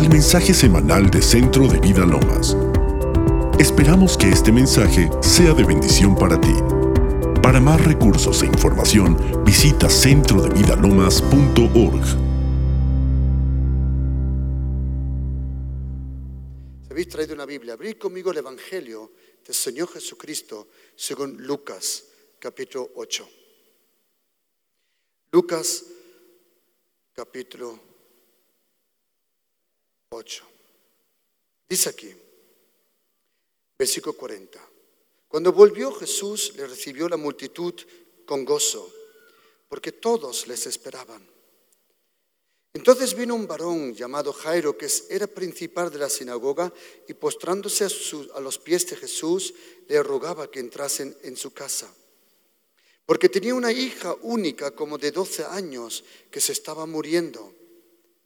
al mensaje semanal de Centro de Vida Lomas. Esperamos que este mensaje sea de bendición para ti. Para más recursos e información, visita centrodevidalomas.org. Si habéis traído una Biblia, abrid conmigo el Evangelio del Señor Jesucristo según Lucas, capítulo 8. Lucas, capítulo 8. Dice aquí, versículo 40. Cuando volvió Jesús, le recibió la multitud con gozo, porque todos les esperaban. Entonces vino un varón llamado Jairo, que era principal de la sinagoga, y postrándose a, a los pies de Jesús, le rogaba que entrasen en su casa. Porque tenía una hija única, como de 12 años, que se estaba muriendo.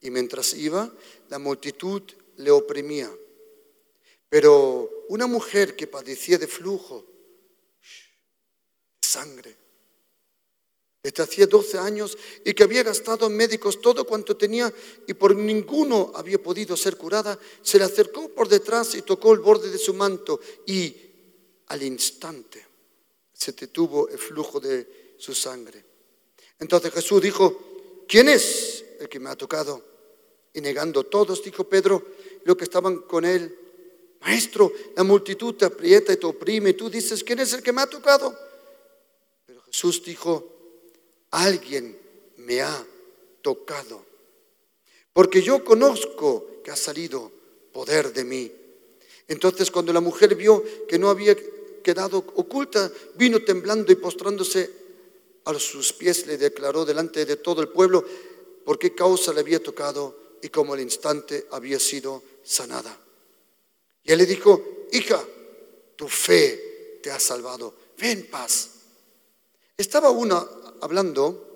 Y mientras iba, la multitud le oprimía. Pero una mujer que padecía de flujo, sangre, desde hacía 12 años y que había gastado en médicos todo cuanto tenía y por ninguno había podido ser curada, se le acercó por detrás y tocó el borde de su manto y al instante se detuvo el flujo de su sangre. Entonces Jesús dijo, ¿quién es el que me ha tocado? Y negando todos, dijo Pedro, los que estaban con él, Maestro, la multitud te aprieta y te oprime, y tú dices, ¿quién es el que me ha tocado? Pero Jesús dijo, alguien me ha tocado, porque yo conozco que ha salido poder de mí. Entonces cuando la mujer vio que no había quedado oculta, vino temblando y postrándose a sus pies le declaró delante de todo el pueblo por qué causa le había tocado y cómo al instante había sido sanada. Y él le dijo, hija, tu fe te ha salvado, ve en paz. Estaba una hablando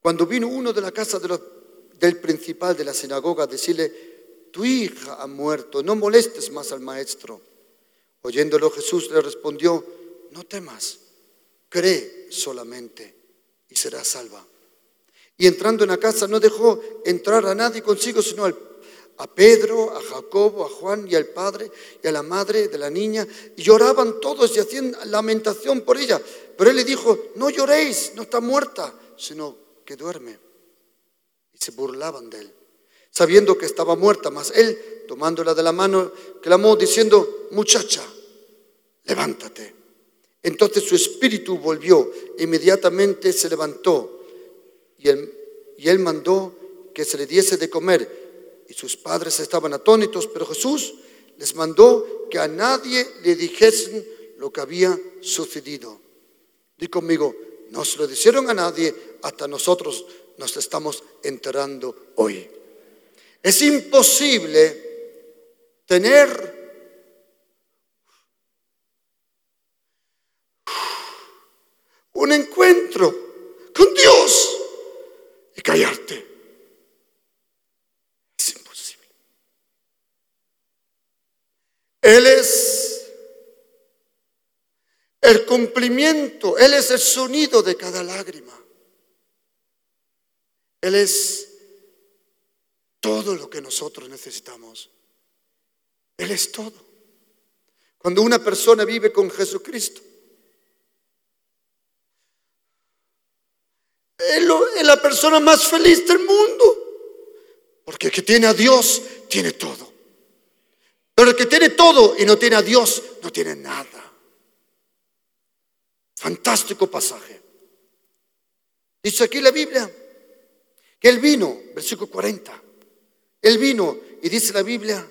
cuando vino uno de la casa del principal de la sinagoga a decirle, tu hija ha muerto, no molestes más al maestro. Oyéndolo Jesús le respondió, no temas, cree solamente y serás salva. Y entrando en la casa no dejó entrar a nadie consigo, sino al- a Pedro, a Jacobo, a Juan y al padre y a la madre de la niña. Y lloraban todos y hacían lamentación por ella. Pero él le dijo, no lloréis, no está muerta, sino que duerme. Y se burlaban de él, sabiendo que estaba muerta. Mas él, tomándola de la mano, clamó diciendo, muchacha, levántate. Entonces su espíritu volvió, e inmediatamente se levantó y él, mandó que se le diese de comer. Y sus padres estaban atónitos, pero Jesús les mandó que a nadie le dijesen lo que había sucedido. Di conmigo, no se lo dijeron a nadie, hasta nosotros nos estamos enterando hoy. Es imposible tener un encuentro con Dios callarte. Es imposible. Él es el cumplimiento, Él es el sonido de cada lágrima. Él es todo lo que nosotros necesitamos. Él es todo. Cuando una persona vive con Jesucristo, es, la persona más feliz del mundo. Porque el que tiene a Dios tiene todo. Pero el que tiene todo y no tiene a Dios no tiene nada. Fantástico pasaje. Dice aquí la Biblia que él vino, versículo 40. Él vino y dice la Biblia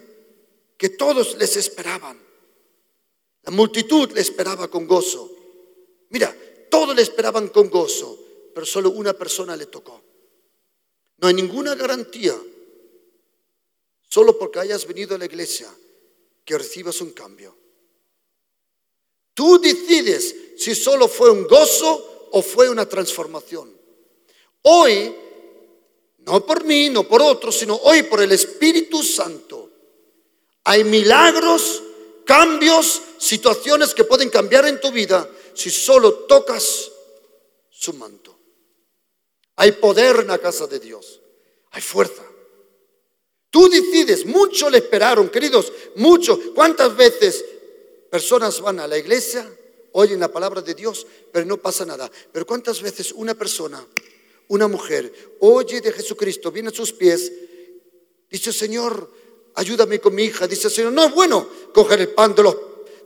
que todos les esperaban. La multitud le esperaba con gozo. Mira, todos le esperaban con gozo, pero solo una persona le tocó. No hay ninguna garantía, solo porque hayas venido a la iglesia, que recibas un cambio. Tú decides si solo fue un gozo o fue una transformación. Hoy, no por mí, no por otros, sino hoy por el Espíritu Santo, hay milagros, cambios, situaciones que pueden cambiar en tu vida si solo tocas su manto. Hay poder en la casa de Dios, hay fuerza. Tú decides, muchos le esperaron, queridos, muchos. ¿Cuántas veces personas van a la iglesia, oyen la palabra de Dios, pero no pasa nada? Pero ¿cuántas veces una persona, una mujer, oye de Jesucristo, viene a sus pies, dice, Señor, ayúdame con mi hija. Dice, Señor, no es bueno coger el pan de los,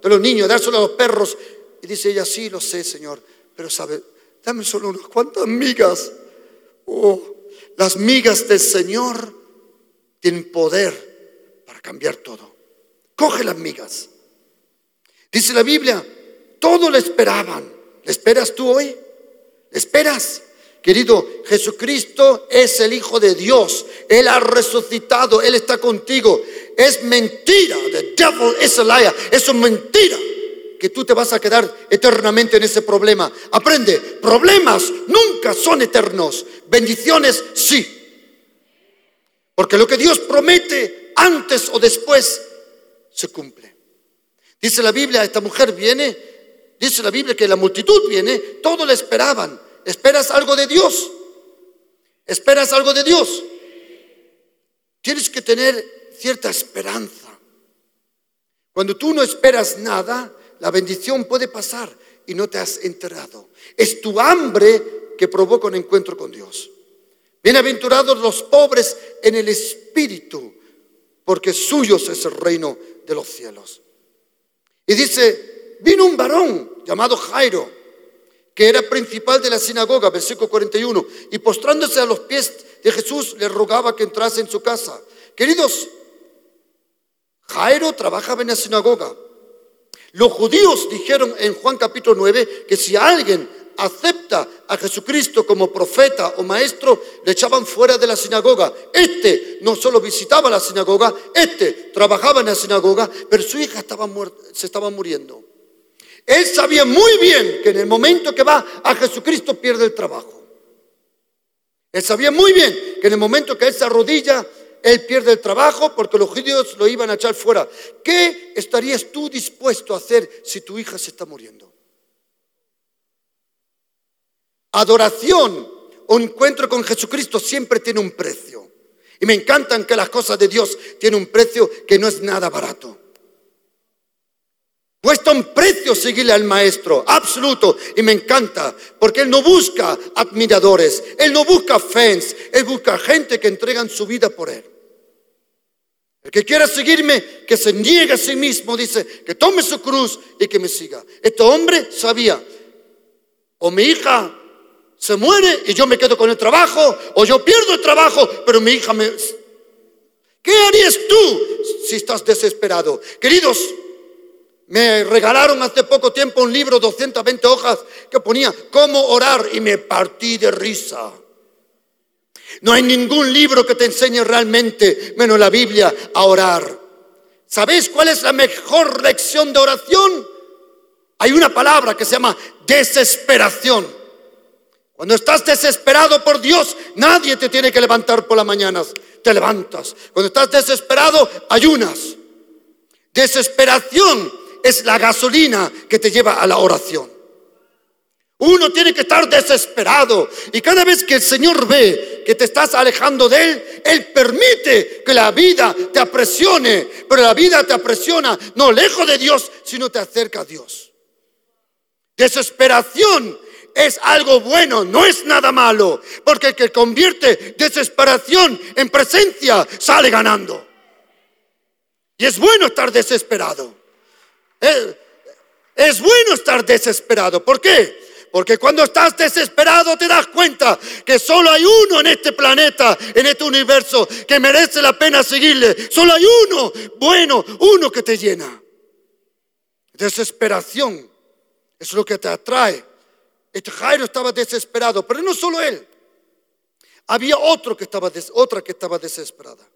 de los niños, dárselo a los perros. Y dice ella, sí, lo sé, Señor, pero sabe, dame solo unas cuantas migas. Oh, las migas del Señor tienen poder para cambiar todo. Coge las migas. Dice la Biblia, todo le esperaban. ¿Le esperas tú hoy? ¿Le esperas? Querido, Jesucristo es el Hijo de Dios. Él ha resucitado. Él está contigo. Es mentira. The devil is a liar. Eso es mentira. Que tú te vas a quedar eternamente en ese problema. Aprende, problemas nunca son eternos. Bendiciones sí. Porque lo que Dios promete antes o después se cumple. Dice la Biblia, esta mujer viene, dice la Biblia que la multitud viene, todos le esperaban. ¿Esperas algo de Dios? ¿Esperas algo de Dios? Tienes que tener cierta esperanza. Cuando tú no esperas nada, la bendición puede pasar y no te has enterado. Es tu hambre que provoca un encuentro con Dios. Bienaventurados los pobres en el espíritu, porque suyos es el reino de los cielos. Y dice, vino un varón llamado Jairo, que era principal de la sinagoga, versículo 41, y postrándose a los pies de Jesús le rogaba que entrase en su casa. Queridos, Jairo trabajaba en la sinagoga. Los judíos dijeron en Juan capítulo 9 que si alguien acepta a Jesucristo como profeta o maestro, le echaban fuera de la sinagoga. Este no solo visitaba la sinagoga, este trabajaba en la sinagoga, pero su hija estaba se estaba muriendo. Él sabía muy bien que en el momento que va a Jesucristo pierde el trabajo. Él sabía muy bien que en el momento que él se arrodilla, él pierde el trabajo porque los judíos lo iban a echar fuera. ¿Qué estarías tú dispuesto a hacer si tu hija se está muriendo? Adoración o encuentro con Jesucristo siempre tiene un precio. Y me encantan que las cosas de Dios tienen un precio que no es nada barato. Cuesta un precio seguirle al maestro, absoluto. Y me encanta, porque Él no busca admiradores, Él no busca fans, Él busca gente que entregan su vida por Él. El que quiera seguirme, que se niegue a sí mismo, dice, que tome su cruz y que me siga. Este hombre sabía, o mi hija se muere y yo me quedo con el trabajo, o yo pierdo el trabajo, pero mi hija me... ¿Qué harías tú si estás desesperado? Queridos, me regalaron hace poco tiempo un libro, 220 hojas, que ponía cómo orar y me partí de risa. No hay ningún libro que te enseñe realmente, menos la Biblia, a orar. ¿Sabéis cuál es la mejor lección de oración? Hay una palabra que se llama desesperación. Cuando estás desesperado por Dios, nadie te tiene que levantar por las mañanas. Te levantas. Cuando estás desesperado, ayunas. Desesperación es la gasolina que te lleva a la oración. Uno tiene que estar desesperado y cada vez que el Señor ve que te estás alejando de Él, Él permite que la vida te apresione, pero la vida te apresiona no lejos de Dios, sino te acerca a Dios. Desesperación es algo bueno, no es nada malo, porque el que convierte desesperación en presencia sale ganando. Y es bueno estar desesperado. Es, es bueno estar desesperado. ¿Por qué? Porque cuando estás desesperado te das cuenta que solo hay uno en este planeta, en este universo, que merece la pena seguirle. Solo hay uno bueno, uno que te llena. Desesperación es lo que te atrae este Jairo estaba desesperado, pero no solo él. Había otro que estaba otra que estaba desesperada.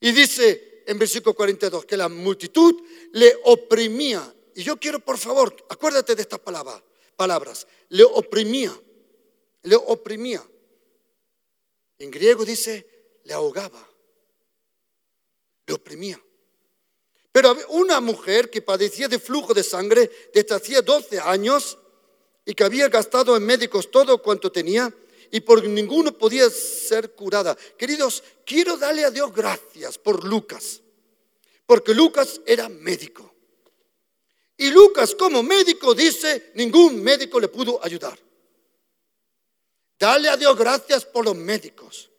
Y dice en versículo 42 que la multitud le oprimía. Y yo quiero, por favor, acuérdate de estas palabras, palabras. Le oprimía. Le oprimía. En griego dice, le ahogaba. Le oprimía. Pero una mujer que padecía de flujo de sangre desde hacía 12 años y que había gastado en médicos todo cuanto tenía y por ninguno podía ser curada. Queridos, quiero darle a Dios gracias por Lucas, porque Lucas era médico. Y Lucas como médico dice, ningún médico le pudo ayudar. Dale a Dios gracias por los médicos.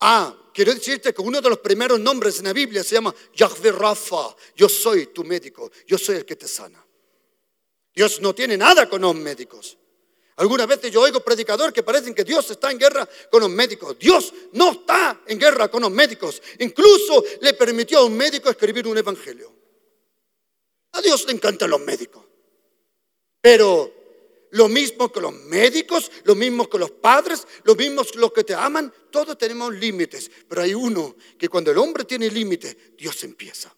Ah, quiero decirte que uno de los primeros nombres en la Biblia se llama Yahvé Rafa. Yo soy tu médico, yo soy el que te sana. Dios no tiene nada con los médicos. Algunas veces yo oigo predicadores que parecen que Dios está en guerra con los médicos. Dios no está en guerra con los médicos. Incluso le permitió a un médico escribir un evangelio. A Dios le encantan los médicos. Pero lo mismo que los médicos, lo mismo que los padres, lo mismo que los que te aman, todos tenemos límites. Pero hay uno que cuando el hombre tiene límites, Dios empieza.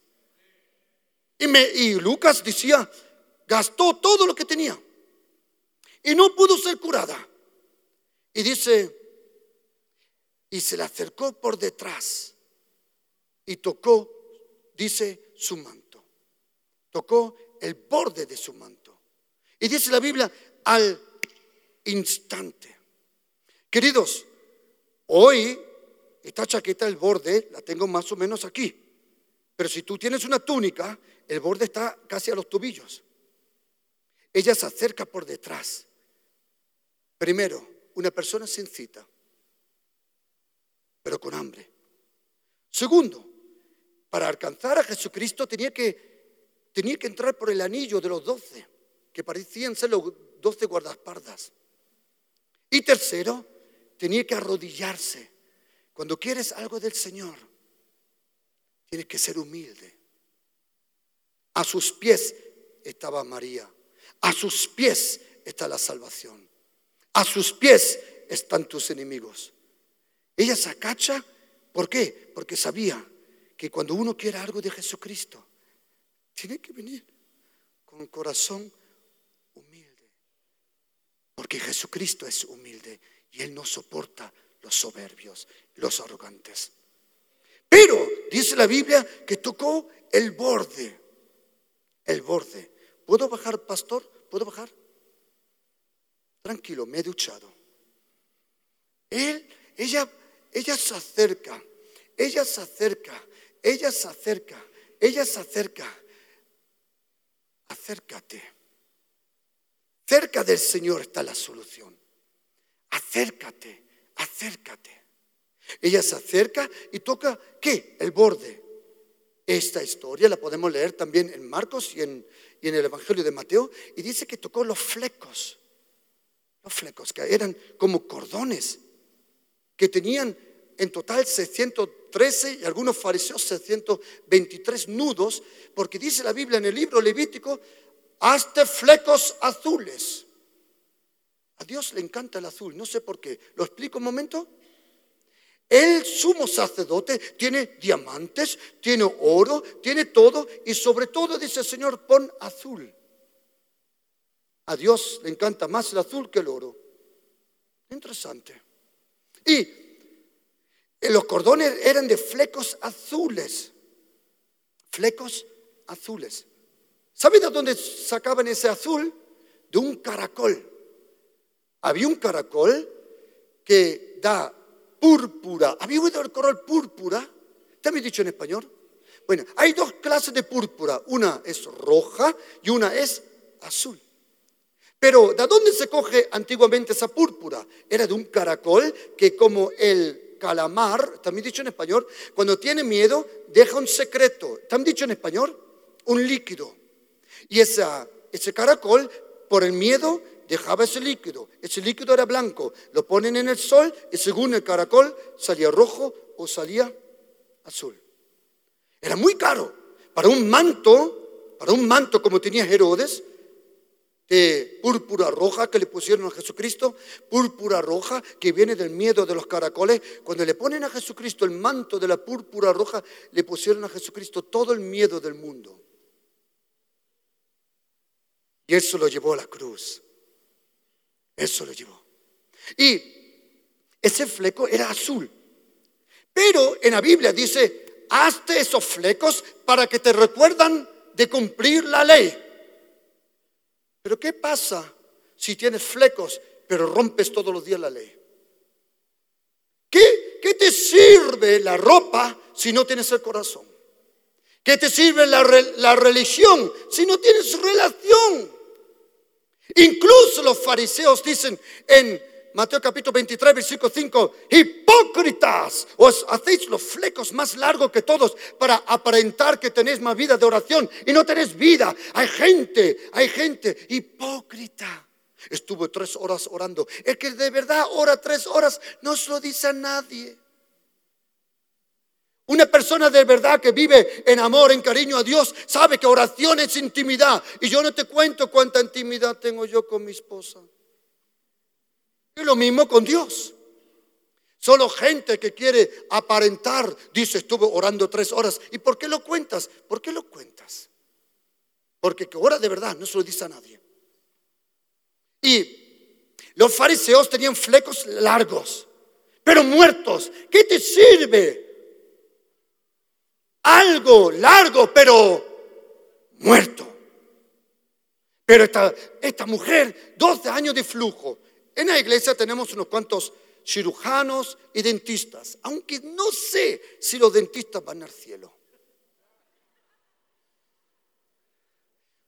Y, Lucas decía, gastó todo lo que tenía y no pudo ser curada. Y dice, y se le acercó por detrás y tocó, dice, su manto. Tocó el borde de su manto. Y dice la Biblia, al instante. Queridos, hoy esta chaqueta, el borde, la tengo más o menos aquí. Pero si tú tienes una túnica, el borde está casi a los tobillos. Ella se acerca por detrás Primero, una persona sin cita, pero con hambre. Segundo, para alcanzar a Jesucristo tenía que, tenía que entrar por el anillo de los doce, que parecían ser los doce guardaespaldas. Y tercero, tenía que arrodillarse. Cuando quieres algo del Señor, tienes que ser humilde. A sus pies estaba María. A sus pies está la salvación. A sus pies están tus enemigos. Ella se acacha, ¿por qué? Porque sabía que cuando uno quiere algo de Jesucristo, tiene que venir con corazón humilde. Porque Jesucristo es humilde y Él no soporta los soberbios, los arrogantes. Pero dice la Biblia que tocó el borde, el borde. ¿Puedo bajar, pastor? ¿Puedo bajar? Tranquilo, me he duchado. Él, ella, ella se acerca, ella se acerca, ella se acerca, ella se acerca. Acércate. Cerca del Señor está la solución. Acércate, acércate. Ella se acerca y toca, ¿qué? El borde. Esta historia la podemos leer también en Marcos y en, y en el Evangelio de Mateo y dice que tocó los flecos flecos, que eran como cordones, que tenían en total 613 y algunos fariseos 623 nudos, porque dice la Biblia en el libro Levítico, hazte flecos azules. A Dios le encanta el azul, no sé por qué. ¿Lo explico un momento? El sumo sacerdote tiene diamantes, tiene oro, tiene todo y sobre todo dice el Señor, pon azul. A Dios le encanta más el azul que el oro. Interesante. Y los cordones eran de flecos azules. Flecos azules. ¿Sabe de dónde sacaban ese azul? De un caracol. Había un caracol que da púrpura. ¿Había oído el color púrpura? ¿Te habéis dicho en español? Bueno, hay dos clases de púrpura. Una es roja y una es azul. Pero ¿de dónde se coge antiguamente esa púrpura? Era de un caracol que como el calamar, también dicho en español, cuando tiene miedo deja un secreto. ¿También dicho en español? Un líquido. Y esa, ese caracol, por el miedo, dejaba ese líquido. Ese líquido era blanco. Lo ponen en el sol y según el caracol salía rojo o salía azul. Era muy caro. Para un manto, para un manto como tenía Herodes, de púrpura roja que le pusieron a Jesucristo, púrpura roja que viene del miedo de los caracoles. Cuando le ponen a Jesucristo el manto de la púrpura roja, le pusieron a Jesucristo todo el miedo del mundo. Y eso lo llevó a la cruz. Eso lo llevó. Y ese fleco era azul. Pero en la Biblia dice, hazte esos flecos para que te recuerdan de cumplir la ley. Pero ¿qué pasa si tienes flecos pero rompes todos los días la ley. ¿Qué, qué te sirve la ropa si no tienes el corazón? ¿Qué te sirve la, la religión si no tienes relación? Incluso los fariseos dicen en Mateo capítulo 23, versículo 5, hipócritas, os hacéis los flecos más largos que todos para aparentar que tenéis más vida de oración y no tenéis vida. Hay gente, hay gente hipócrita. Estuvo tres horas orando. El que de verdad ora tres horas no se lo dice a nadie. Una persona de verdad que vive en amor, en cariño a Dios, sabe que oración es intimidad. Y yo no te cuento cuánta intimidad tengo yo con mi esposa. Y lo mismo con Dios. Solo gente que quiere aparentar dice, estuve orando tres horas. ¿Y por qué lo cuentas? ¿Por qué lo cuentas? Porque que ora de verdad no se lo dice a nadie. Y los fariseos tenían flecos largos, pero muertos. ¿Qué te sirve? Algo largo, pero muerto. Pero esta, esta mujer, 12 años de flujo, en la iglesia tenemos unos cuantos cirujanos y dentistas, aunque no sé si los dentistas van al cielo.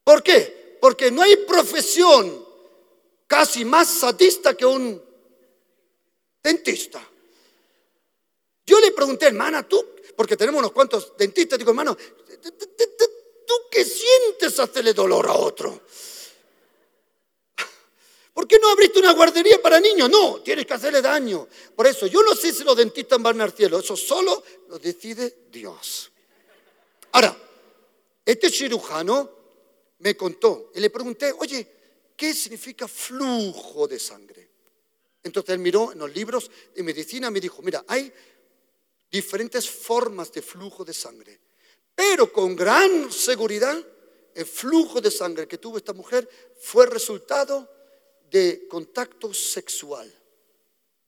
¿Por qué? Porque no hay profesión casi más sadista que un dentista. Yo le pregunté, hermana, tú, porque tenemos unos cuantos dentistas, digo, hermano, ¿tú qué sientes hacerle dolor a otro? ¿Por qué no abriste una guardería para niños? No, tienes que hacerle daño. Por eso, yo no sé si los dentistas van al cielo, eso solo lo decide Dios. Ahora, este cirujano me contó y le pregunté, oye, ¿qué significa flujo de sangre? Entonces él miró en los libros de medicina y me dijo, mira, hay diferentes formas de flujo de sangre, pero con gran seguridad el flujo de sangre que tuvo esta mujer fue resultado de contacto sexual.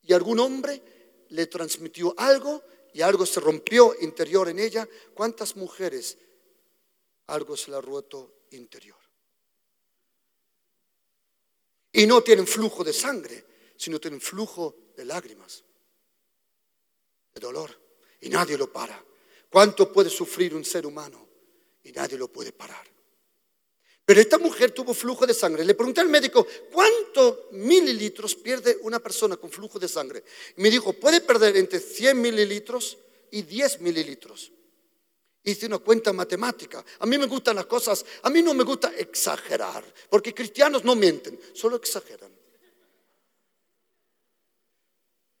Y algún hombre le transmitió algo y algo se rompió interior en ella. ¿Cuántas mujeres algo se le ha roto interior? Y no tienen flujo de sangre, sino tienen flujo de lágrimas, de dolor. Y nadie lo para. ¿Cuánto puede sufrir un ser humano? Y nadie lo puede parar. Pero esta mujer tuvo flujo de sangre. Le pregunté al médico, ¿cuántos mililitros pierde una persona con flujo de sangre? Me dijo, puede perder entre 100 mililitros y 10 mililitros. Hice una cuenta matemática. A mí me gustan las cosas, a mí no me gusta exagerar, porque cristianos no mienten, solo exageran.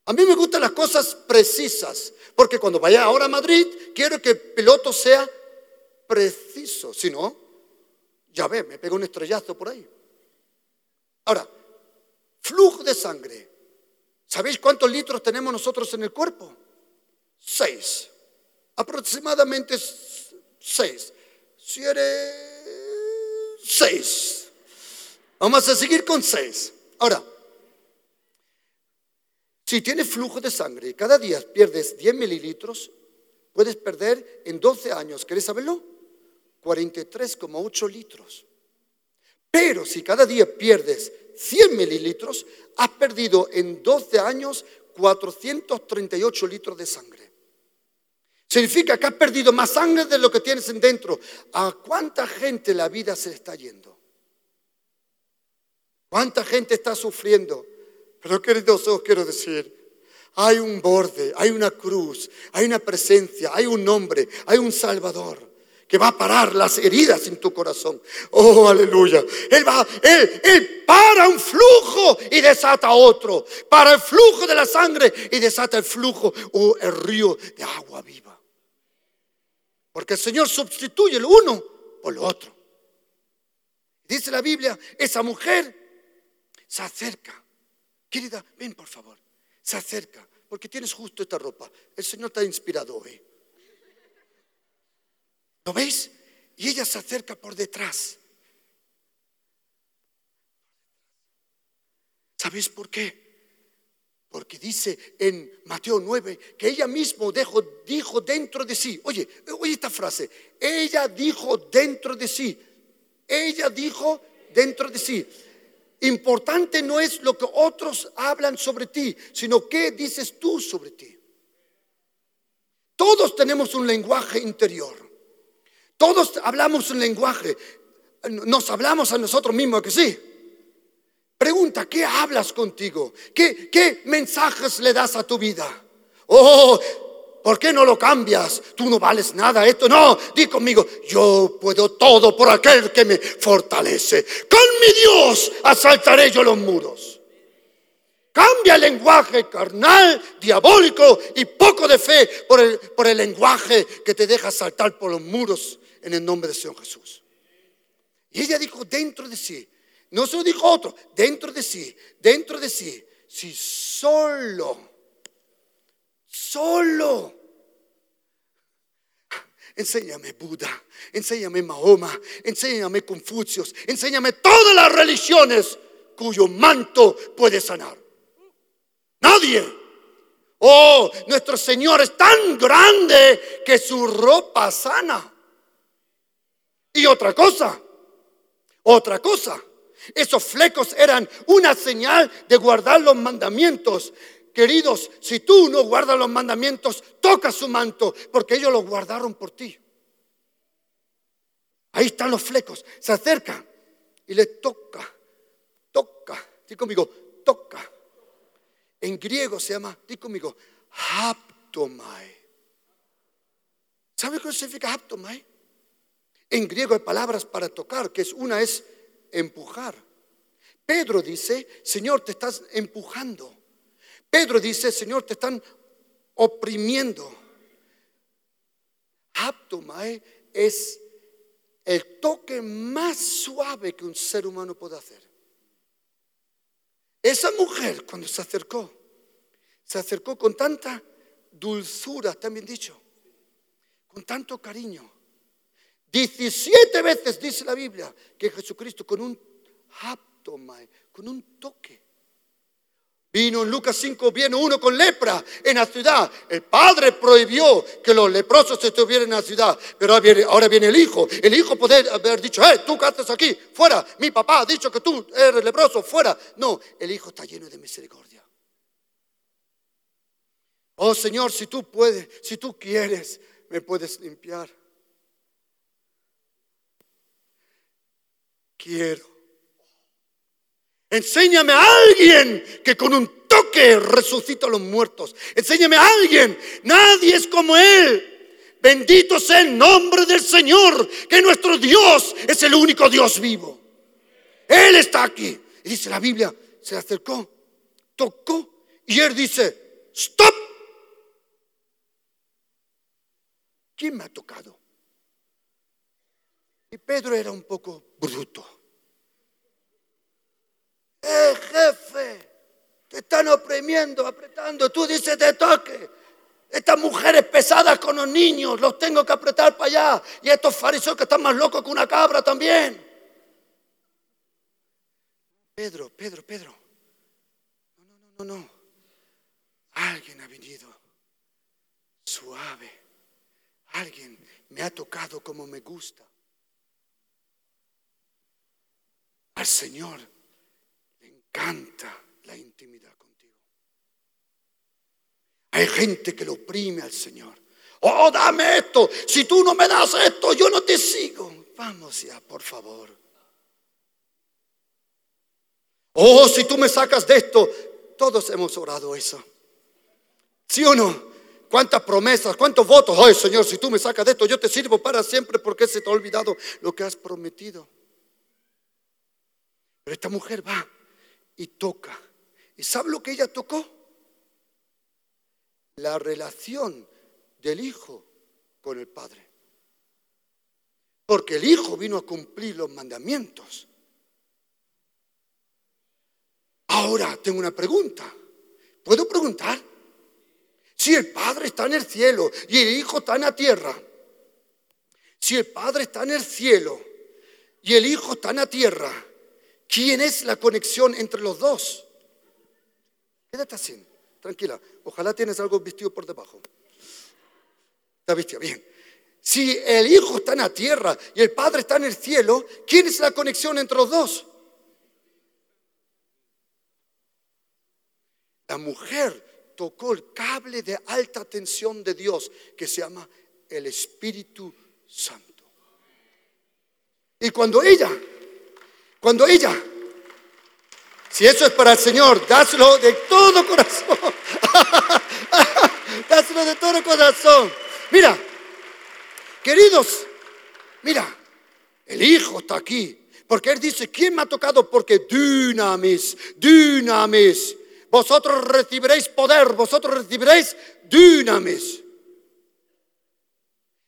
A mí me gustan las cosas precisas, porque cuando vaya ahora a Madrid, quiero que el piloto sea preciso, si no, ya ve, me pegó un estrellazo por ahí. Ahora, flujo de sangre. ¿Sabéis cuántos litros tenemos nosotros en el cuerpo? Seis. Aproximadamente seis. Si eres seis. Vamos a seguir con seis. Ahora, si tienes flujo de sangre y cada día pierdes 10 mililitros, puedes perder en 12 años. ¿Querés saberlo? 43,8 litros. Pero si cada día pierdes 100 mililitros, has perdido en 12 años 438 litros de sangre. Significa que has perdido más sangre de lo que tienes en dentro. ¿A cuánta gente la vida se está yendo? ¿Cuánta gente está sufriendo? Pero queridos, os quiero decir, hay un borde, hay una cruz, hay una presencia, hay un nombre, hay un Salvador que va a parar las heridas en tu corazón. Oh, aleluya. Él va, él, él para un flujo y desata otro. Para el flujo de la sangre y desata el flujo o oh, el río de agua viva. Porque el Señor sustituye lo uno por lo otro. Dice la Biblia, esa mujer se acerca. Querida, ven por favor. Se acerca porque tienes justo esta ropa. El Señor te ha inspirado hoy. ¿Lo veis? Y ella se acerca por detrás. ¿Sabéis por qué? Porque dice en Mateo 9 que ella mismo dijo, dijo dentro de sí. Oye, oye esta frase. Ella dijo dentro de sí. Ella dijo dentro de sí. importante no es lo que otros hablan sobre ti, sino qué dices tú sobre ti. Todos tenemos un lenguaje interior. Todos hablamos un lenguaje. Nos hablamos a nosotros mismos, que sí. Pregunta, ¿qué hablas contigo? ¿Qué, mensajes le das a tu vida? Oh, ¿por qué no lo cambias? Tú no vales nada, esto no. Di conmigo, yo puedo todo por aquel que me fortalece. Con mi Dios asaltaré yo los muros. Cambia el lenguaje carnal, diabólico y poco de fe por el, por el lenguaje que te deja saltar por los muros en el nombre de Señor Jesús. Y ella dijo dentro de sí, no se lo dijo otro, dentro de sí, dentro de sí, si solo, solo, enséñame Buda, enséñame Mahoma, enséñame Confucios, enséñame todas las religiones cuyo manto puede sanar. Nadie. Oh, nuestro Señor es tan grande que su ropa sana. Y otra cosa, otra cosa, esos flecos eran una señal de guardar los mandamientos. Queridos, si tú no guardas los mandamientos, toca su manto, porque ellos los guardaron por ti. Ahí están los flecos. Se acerca y le toca, toca. Dí conmigo, toca. En griego se llama, di conmigo, haptomai. ¿Sabe qué significa haptomai? En griego hay palabras para tocar, que es una es empujar. Pedro dice, Señor, te estás empujando. Pedro dice, Señor, te están oprimiendo. Haptomai es el toque más suave que un ser humano puede hacer. Esa mujer cuando se acercó, se acercó con tanta dulzura, también dicho, con tanto cariño. 17 veces dice la Biblia que Jesucristo con un haptomai, con un toque. Vino en Lucas 5, viene uno con lepra en la ciudad. El padre prohibió que los leprosos estuvieran en la ciudad. Pero ahora viene, el hijo. El hijo puede haber dicho, hey, tú qué haces aquí, fuera. Mi papá ha dicho que tú eres leproso, fuera. No, el hijo está lleno de misericordia. Oh Señor, si tú puedes, si tú quieres, me puedes limpiar. Quiero Enséñame a alguien que con un toque resucita a los muertos. Enséñame a alguien. Nadie es como Él. Bendito sea el nombre del Señor, que nuestro Dios es el único Dios vivo. Él está aquí. Y dice la Biblia, se acercó, tocó y Él dice, stop. ¿Quién me ha tocado? Y Pedro era un poco bruto. ¡Eh, jefe! Te están oprimiendo, apretando. Tú dices de toque. Estas mujeres pesadas con los niños, los tengo que apretar para allá. Y estos fariseos que están más locos que una cabra también. Pedro, Pedro, Pedro. No, no, no, no, no. Alguien ha venido suave. Alguien me ha tocado como me gusta. Al Señor canta la intimidad contigo. Hay gente que lo oprime al Señor. Oh, dame esto. Si tú no me das esto, yo no te sigo. Vamos ya, por favor. Oh, si tú me sacas de esto, todos hemos orado eso. ¿Sí o no? ¿Cuántas promesas, cuántos votos? Ay, Señor, si tú me sacas de esto, yo te sirvo para siempre porque se te ha olvidado lo que has prometido. Pero esta mujer va y toca. ¿Y sabe lo que ella tocó? La relación del Hijo con el Padre. Porque el Hijo vino a cumplir los mandamientos. Ahora tengo una pregunta. ¿Puedo preguntar? Si el Padre está en el cielo y el Hijo está en la tierra, si el Padre está en el cielo y el Hijo está en la tierra, ¿Quién es la conexión entre los dos? Quédate así, tranquila. Ojalá tienes algo vestido por debajo. Está vestido bien. Si el Hijo está en la tierra y el Padre está en el cielo, ¿quién es la conexión entre los dos? la mujer tocó el cable de alta tensión de Dios que se llama el Espíritu Santo. Y cuando ella, cuando ella, si eso es para el Señor, dáselo de todo corazón. dáselo de todo corazón. Mira, queridos, mira, el Hijo está aquí. Porque Él dice, ¿quién me ha tocado? Porque dunamis, dunamis. Vosotros recibiréis poder, vosotros recibiréis dunamis.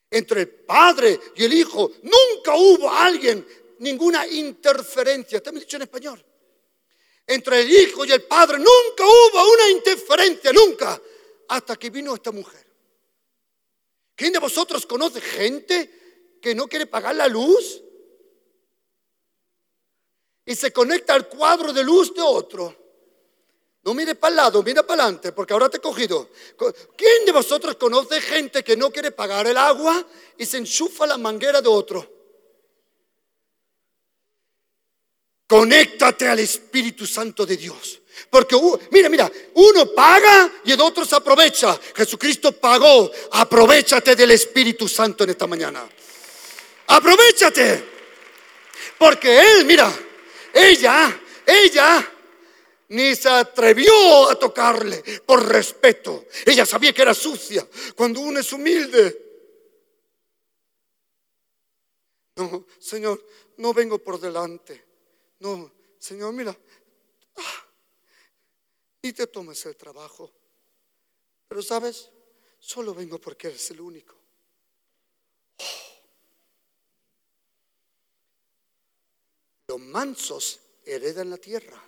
Entre el Padre y el Hijo nunca hubo alguien, ninguna interferencia. Está dicho en español. Entre el Hijo y el Padre nunca hubo una interferencia, nunca. Hasta que vino esta mujer. ¿Quién de vosotros conoce gente que no quiere pagar la luz? Y se conecta al cuadro de luz de otro. No mire para el lado, mira para adelante, porque ahora te he cogido. ¿Quién de vosotros conoce gente que no quiere pagar el agua y se enchufa la manguera de otro? Conéctate al Espíritu Santo de Dios. Porque, mira, mira, uno paga y el otro se aprovecha. Jesucristo pagó. Aprovechate del Espíritu Santo en esta mañana. Aprovechate. Porque Él, mira, ella, ella ni se atrevió a tocarle por respeto. Ella sabía que era sucia cuando uno es humilde. No, Señor, no vengo por delante. No, Señor, mira, ah, ni te tomes el trabajo. Pero sabes, solo vengo porque eres el único. Los mansos heredan la tierra,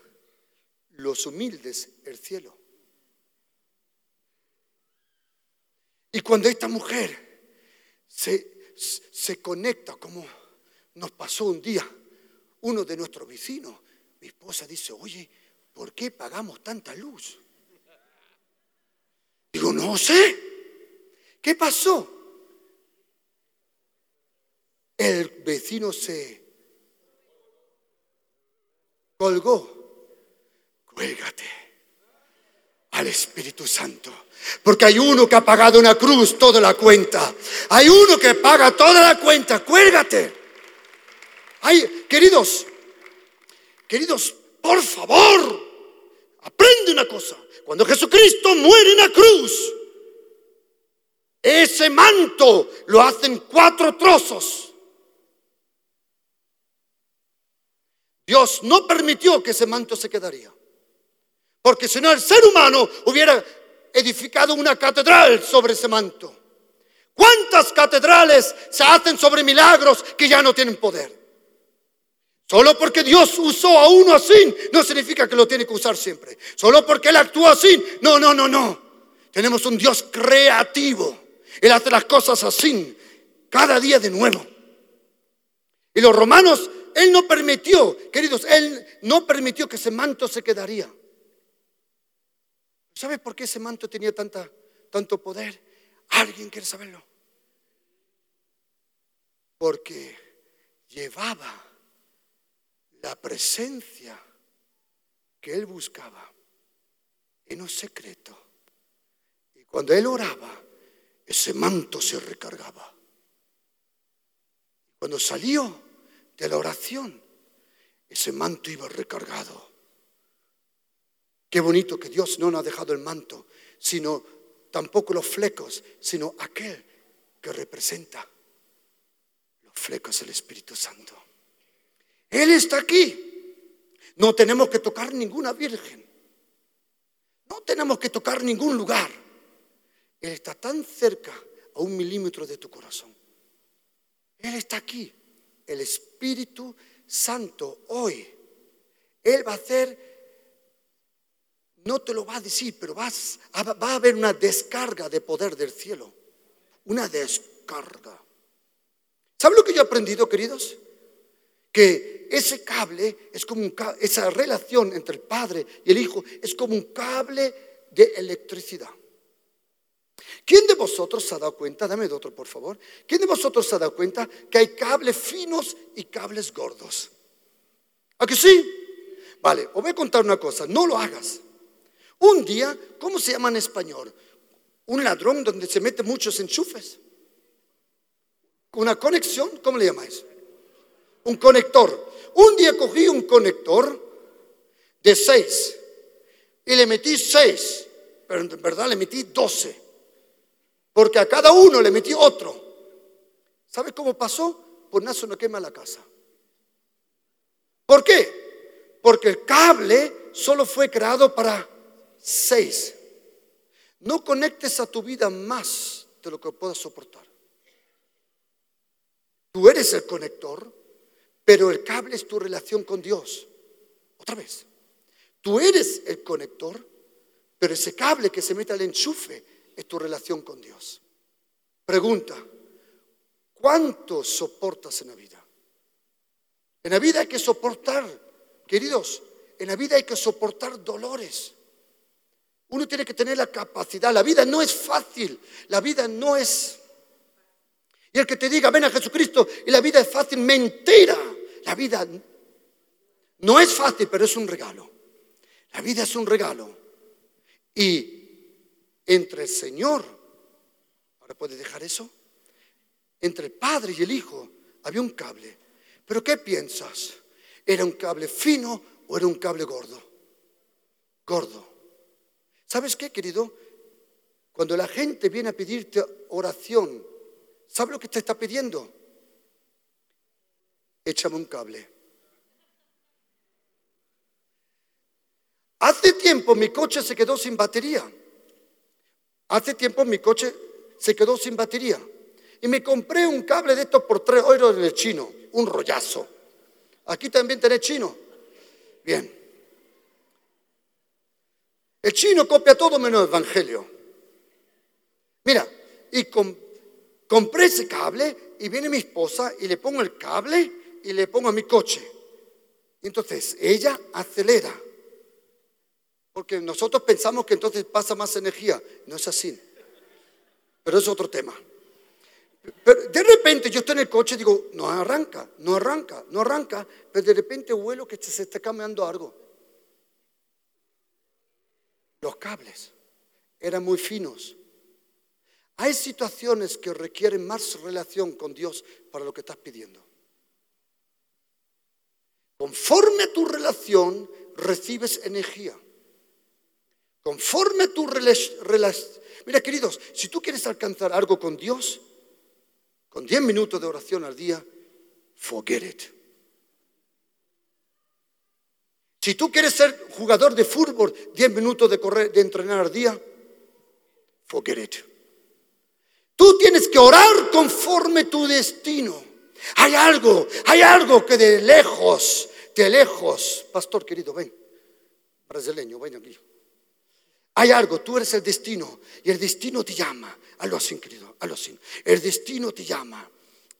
los humildes el cielo. Y cuando esta mujer se, se conecta, como nos pasó un día, uno de nuestros vecinos, mi esposa dice, oye, ¿por qué pagamos tanta luz? Digo, no sé. ¿Qué pasó? El vecino se colgó. Cuélgate al Espíritu Santo. Porque hay uno que ha pagado una cruz toda la cuenta. Hay uno que paga toda la cuenta. Cuélgate. Hay, queridos, queridos, por favor, aprende una cosa. Cuando Jesucristo muere en la cruz, ese manto lo hacen cuatro trozos. Dios no permitió que ese manto se quedaría. Porque si no, el ser humano hubiera edificado una catedral sobre ese manto. ¿Cuántas catedrales se hacen sobre milagros que ya no tienen poder? Solo porque Dios usó a uno así, no significa que lo tiene que usar siempre. Solo porque Él actuó así, no, no, no, no. Tenemos un Dios creativo. Él hace las cosas así, cada día de nuevo. Y los romanos él no permitió, queridos, Él no permitió que ese manto se quedaría. ¿Sabe por qué ese manto tenía tanta, tanto poder? ¿Alguien quiere saberlo? Porque llevaba la presencia que él buscaba en un secreto. Y cuando él oraba, ese manto se recargaba. Cuando salió, de la oración, ese manto iba recargado. Qué bonito que Dios no nos ha dejado el manto, sino tampoco los flecos, sino aquel que representa los flecos del Espíritu Santo. Él está aquí. No tenemos que tocar ninguna virgen. No tenemos que tocar ningún lugar. Él está tan cerca a un milímetro de tu corazón. Él está aquí el Espíritu Santo hoy. Él va a hacer, no te lo va a decir, pero vas, va a haber una descarga de poder del cielo. Una descarga. ¿Saben lo que yo he aprendido, queridos? Que ese cable es como un esa relación entre el Padre y el Hijo es como un cable de electricidad. ¿Quién de vosotros se ha dado cuenta? Dame otro, por favor. ¿Quién de vosotros se ha dado cuenta que hay cables finos y cables gordos? ¿A que sí? Vale, os voy a contar una cosa. No lo hagas. Un día, ¿cómo se llama en español? Un ladrón donde se mete muchos enchufes. Una conexión, ¿cómo le llamáis? Un conector. Un día cogí un conector de seis y le metí seis, pero en verdad le metí doce, porque a cada uno le metí otro. ¿Sabe cómo pasó? Pues nazo no quema la casa. ¿Por qué? Porque el cable solo fue creado para seis. No conectes a tu vida más de lo que puedas soportar. Tú eres el conector, pero el cable es tu relación con Dios. Otra vez. Tú eres el conector, pero ese cable que se mete al enchufe es tu relación con Dios. Pregunta, ¿cuánto soportas en la vida? En la vida hay que soportar, queridos, en la vida hay que soportar dolores. Uno tiene que tener la capacidad. La vida no es fácil. La vida no es... Y el que te diga, ven a Jesucristo y la vida es fácil, mentira. La vida no es fácil, pero es un regalo. La vida es un regalo. Y entre el Señor, ahora puedes dejar eso, entre el Padre y el Hijo había un cable. Pero ¿qué piensas? ¿Era un cable fino o era un cable gordo? Gordo. ¿Sabes qué, querido? Cuando la gente viene a pedirte oración, ¿sabe lo que te está pidiendo? Échame un cable. Hace tiempo mi coche se quedó sin batería. Hace tiempo mi coche se quedó sin batería. Y me compré un cable de estos por tres euros en el chino, un rollazo. Aquí también tenés chino. Bien. El chino copia todo menos el Evangelio. Mira, y compré ese cable y viene mi esposa y le pongo el cable y le pongo a mi coche. Entonces ella acelera. Porque nosotros pensamos que entonces pasa más energía. No es así. Pero es otro tema. Pero de repente yo estoy en el coche y digo, no arranca, no arranca, no arranca. Pero de repente huelo que se está cambiando algo. Los cables eran muy finos. Hay situaciones que requieren más relación con Dios para lo que estás pidiendo. Conforme a tu relación, recibes energía. Conforme a tu relación. Mira, queridos, si tú quieres alcanzar algo con Dios, con 10 minutos de oración al día, forget it. Si tú quieres ser jugador de fútbol, 10 minutos de correr, de entrenar al día, forget it. Tú tienes que orar conforme tu destino. Hay algo, hay algo que de lejos, de lejos, pastor querido, ven, brasileño, ven aquí. Hay algo, tú eres el destino y el destino te llama. Algo así, querido, algo así. El destino te llama,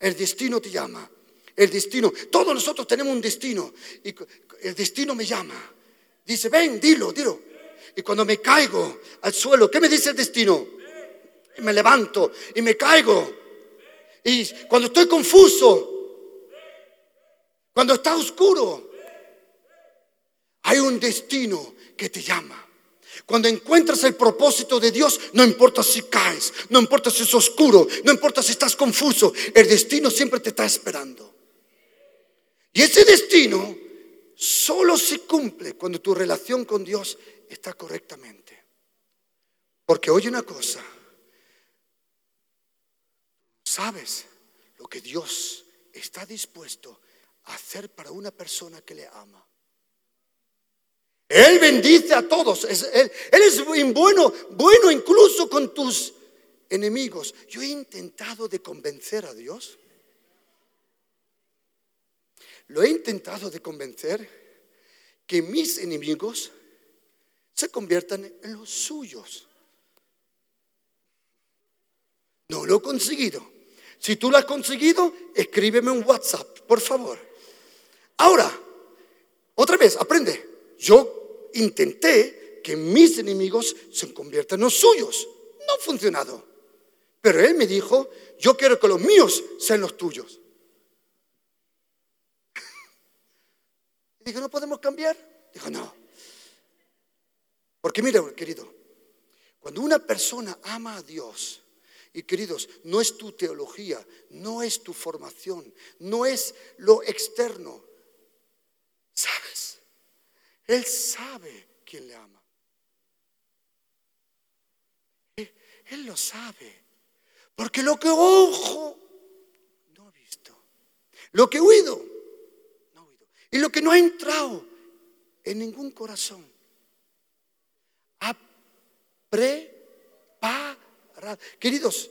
el destino te llama el destino. Todos nosotros tenemos un destino y el destino me llama. Dice, ven, dilo, dilo. Y cuando me caigo al suelo, ¿qué me dice el destino? Y me levanto y me caigo. Y cuando estoy confuso, cuando está oscuro, hay un destino que te llama. Cuando encuentras el propósito de Dios, no importa si caes, no importa si es oscuro, no importa si estás confuso, el destino siempre te está esperando. Y ese destino solo se cumple cuando tu relación con Dios está correctamente. Porque oye una cosa, sabes lo que Dios está dispuesto a hacer para una persona que le ama. Él bendice a todos. él, es bueno, bueno incluso con tus enemigos. Yo he intentado de convencer a Dios lo he intentado de convencer que mis enemigos se conviertan en los suyos. No lo he conseguido. Si tú lo has conseguido, escríbeme un WhatsApp, por favor. Ahora, otra vez, aprende. Yo intenté que mis enemigos se conviertan en los suyos. No ha funcionado. Pero él me dijo, yo quiero que los míos sean los tuyos. Dijo, ¿no podemos cambiar? Dijo, no. Porque mira, querido, cuando una persona ama a Dios, y queridos, no es tu teología, no es tu formación, no es lo externo. ¿Sabes? Él sabe quién le ama. Él, lo sabe. Porque lo que ojo no ha visto, lo que he oído, no ha oído, y lo que no ha entrado en ningún corazón, ha preparado Queridos,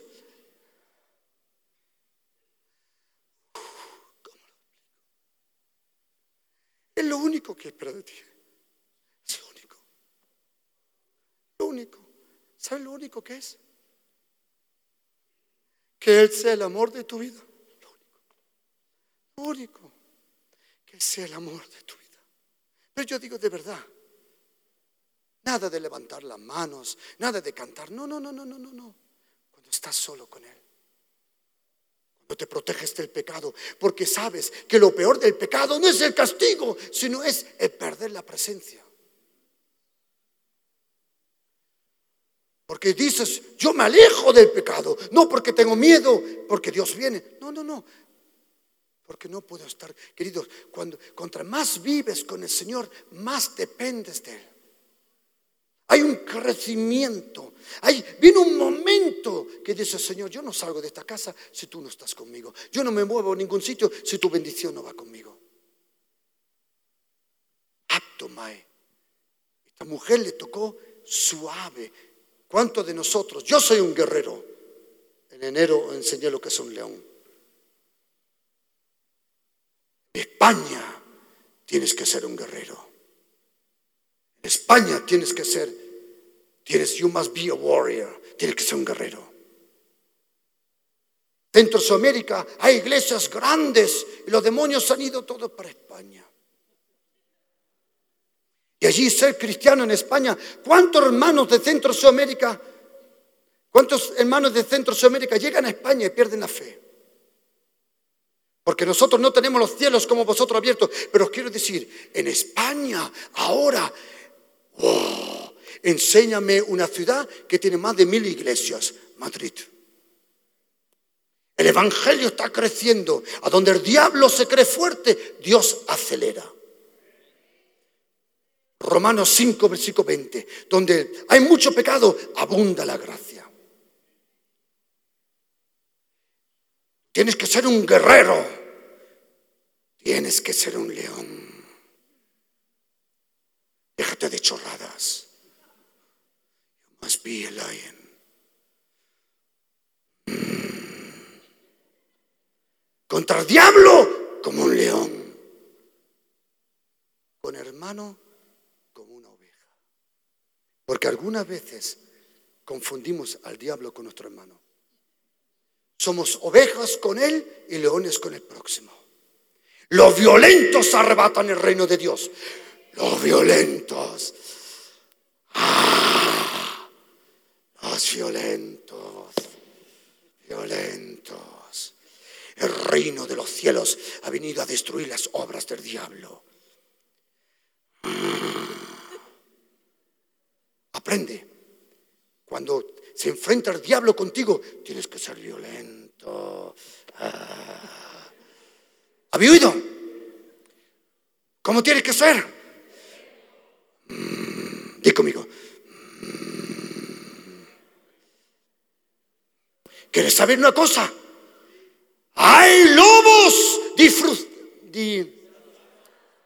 es lo único que espera de ti. Es lo único. Lo único. ¿Sabes lo único que es? Que Él sea el amor de tu vida. Lo único. Lo único. Que sea el amor de tu vida. Pero yo digo de verdad. Nada de levantar las manos, nada de cantar. No, no, no, no, no, no, no. Cuando estás solo con Él. Cuando te proteges del pecado. Porque sabes que lo peor del pecado no es el castigo, sino es el perder la presencia. Porque dices, yo me alejo del pecado. No porque tengo miedo, porque Dios viene. No, no, no. Porque no puedo estar, queridos, cuando contra más vives con el Señor, más dependes de Él. Hay un crecimiento. Hay, viene un momento que dice, Señor, yo no salgo de esta casa si tú no estás conmigo. Yo no me muevo a ningún sitio si tu bendición no va conmigo. Apto, Mae. Esta mujer le tocó suave. ¿Cuántos de nosotros? Yo soy un guerrero. En enero enseñé lo que es un león. España tienes que ser un guerrero. España tienes que ser, tienes, you must be a warrior, tienes que ser un guerrero. Dentro de Sudamérica hay iglesias grandes y los demonios han ido todos para España. Y allí ser cristiano en España, ¿cuántos hermanos de Centro Sudamérica, cuántos hermanos de Centro Sudamérica llegan a España y pierden la fe? Porque nosotros no tenemos los cielos como vosotros abiertos, pero os quiero decir, en España ahora Oh, enséñame una ciudad que tiene más de mil iglesias, Madrid. El Evangelio está creciendo. A donde el diablo se cree fuerte, Dios acelera. Romanos 5, versículo 20. Donde hay mucho pecado, abunda la gracia. Tienes que ser un guerrero. Tienes que ser un león. Déjate de chorradas. Must be a lion. Contra el diablo como un león. Con hermano. Porque algunas veces confundimos al diablo con nuestro hermano. Somos ovejas con él y leones con el próximo. Los violentos arrebatan el reino de Dios los violentos. Ah, los violentos, violentos. El reino de los cielos ha venido a destruir las obras del diablo. Aprende. Cuando se enfrenta el diablo contigo, tienes que ser violento. Ah. ¿Habéis oído? ¿Cómo tienes que ser? Dí conmigo. ¿Quieres saber una cosa? Hay lobos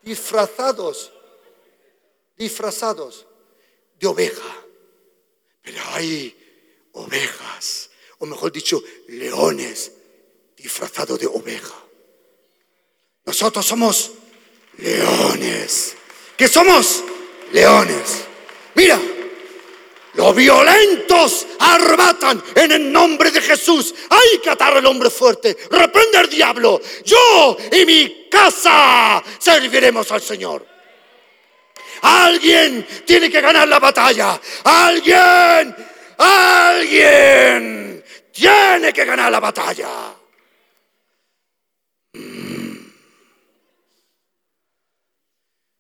disfrazados, disfrazados de oveja. Pero hay ovejas, o mejor dicho, leones disfrazados de oveja. Nosotros somos leones. ¿Qué somos? Leones. Mira, los violentos arrebatan en el nombre de Jesús. Hay que atar al hombre fuerte. Reprende al diablo. Yo y mi casa serviremos al Señor. Alguien tiene que ganar la batalla. Alguien, alguien tiene que ganar la batalla.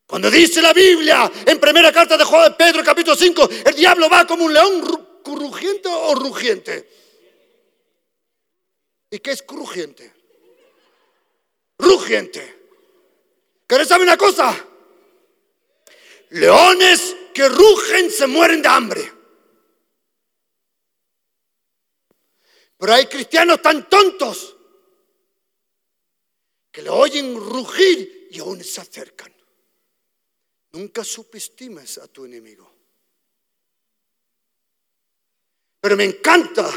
Cuando dice la Biblia en primera carta de Juan Pedro capítulo 5, el diablo va como un león crujiente o rugiente. ¿Y qué es crujiente? Rugiente. ¿Quieres saber una cosa? Leones que rugen se mueren de hambre. Pero hay cristianos tan tontos que le oyen rugir y aún se acercan. Nunca subestimes a tu enemigo. Pero me encanta,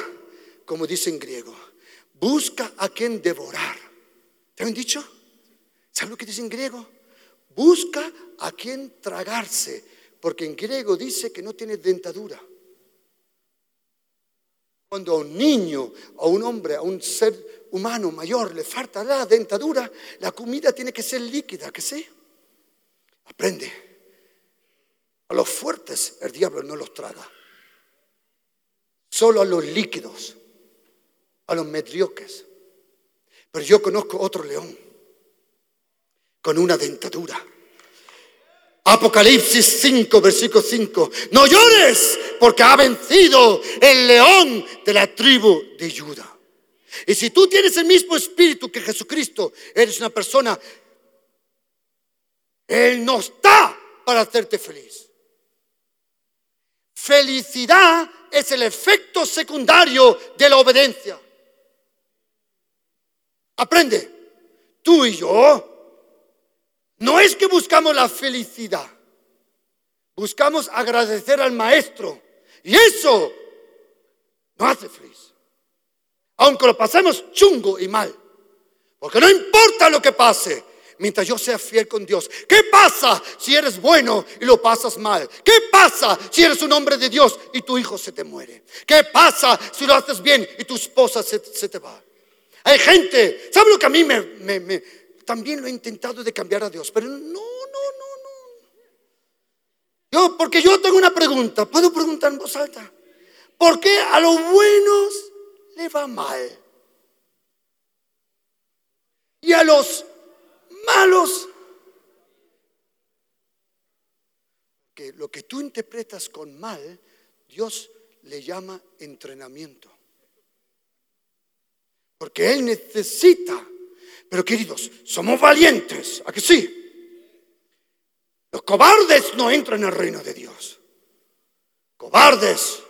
como dice en griego, busca a quien devorar. ¿Te han dicho? ¿Sabes lo que dice en griego? Busca a quien tragarse, porque en griego dice que no tiene dentadura. Cuando a un niño, a un hombre, a un ser humano mayor le falta la dentadura, la comida tiene que ser líquida, ¿que sí? Aprende. A los fuertes el diablo no los traga. Solo a los líquidos, a los mediocres. Pero yo conozco otro león con una dentadura. Apocalipsis 5, versículo 5. No llores porque ha vencido el león de la tribu de Judá. Y si tú tienes el mismo espíritu que Jesucristo, eres una persona, Él no está para hacerte feliz. Felicidad es el efecto secundario de la obediencia. Aprende, tú y yo no es que buscamos la felicidad, buscamos agradecer al maestro. Y eso no hace feliz. Aunque lo pasemos chungo y mal. Porque no importa lo que pase, mientras yo sea fiel con Dios. ¿Qué pasa si eres bueno y lo pasas mal? ¿Qué pasa si eres un hombre de Dios y tu hijo se te muere? ¿Qué pasa si lo haces bien y tu esposa se, te va? Hay gente, ¿sabe lo que a mí me, también lo he intentado de cambiar a Dios, pero no, no, no, no. Yo, porque yo tengo una pregunta, puedo preguntar en voz alta. ¿Por qué a los buenos le va mal? Y a los malos, que lo que tú interpretas con mal, Dios le llama entrenamiento. Porque Él necesita pero queridos, somos valientes, ¿a que sí? Los cobardes no entran en el reino de Dios. Cobardes,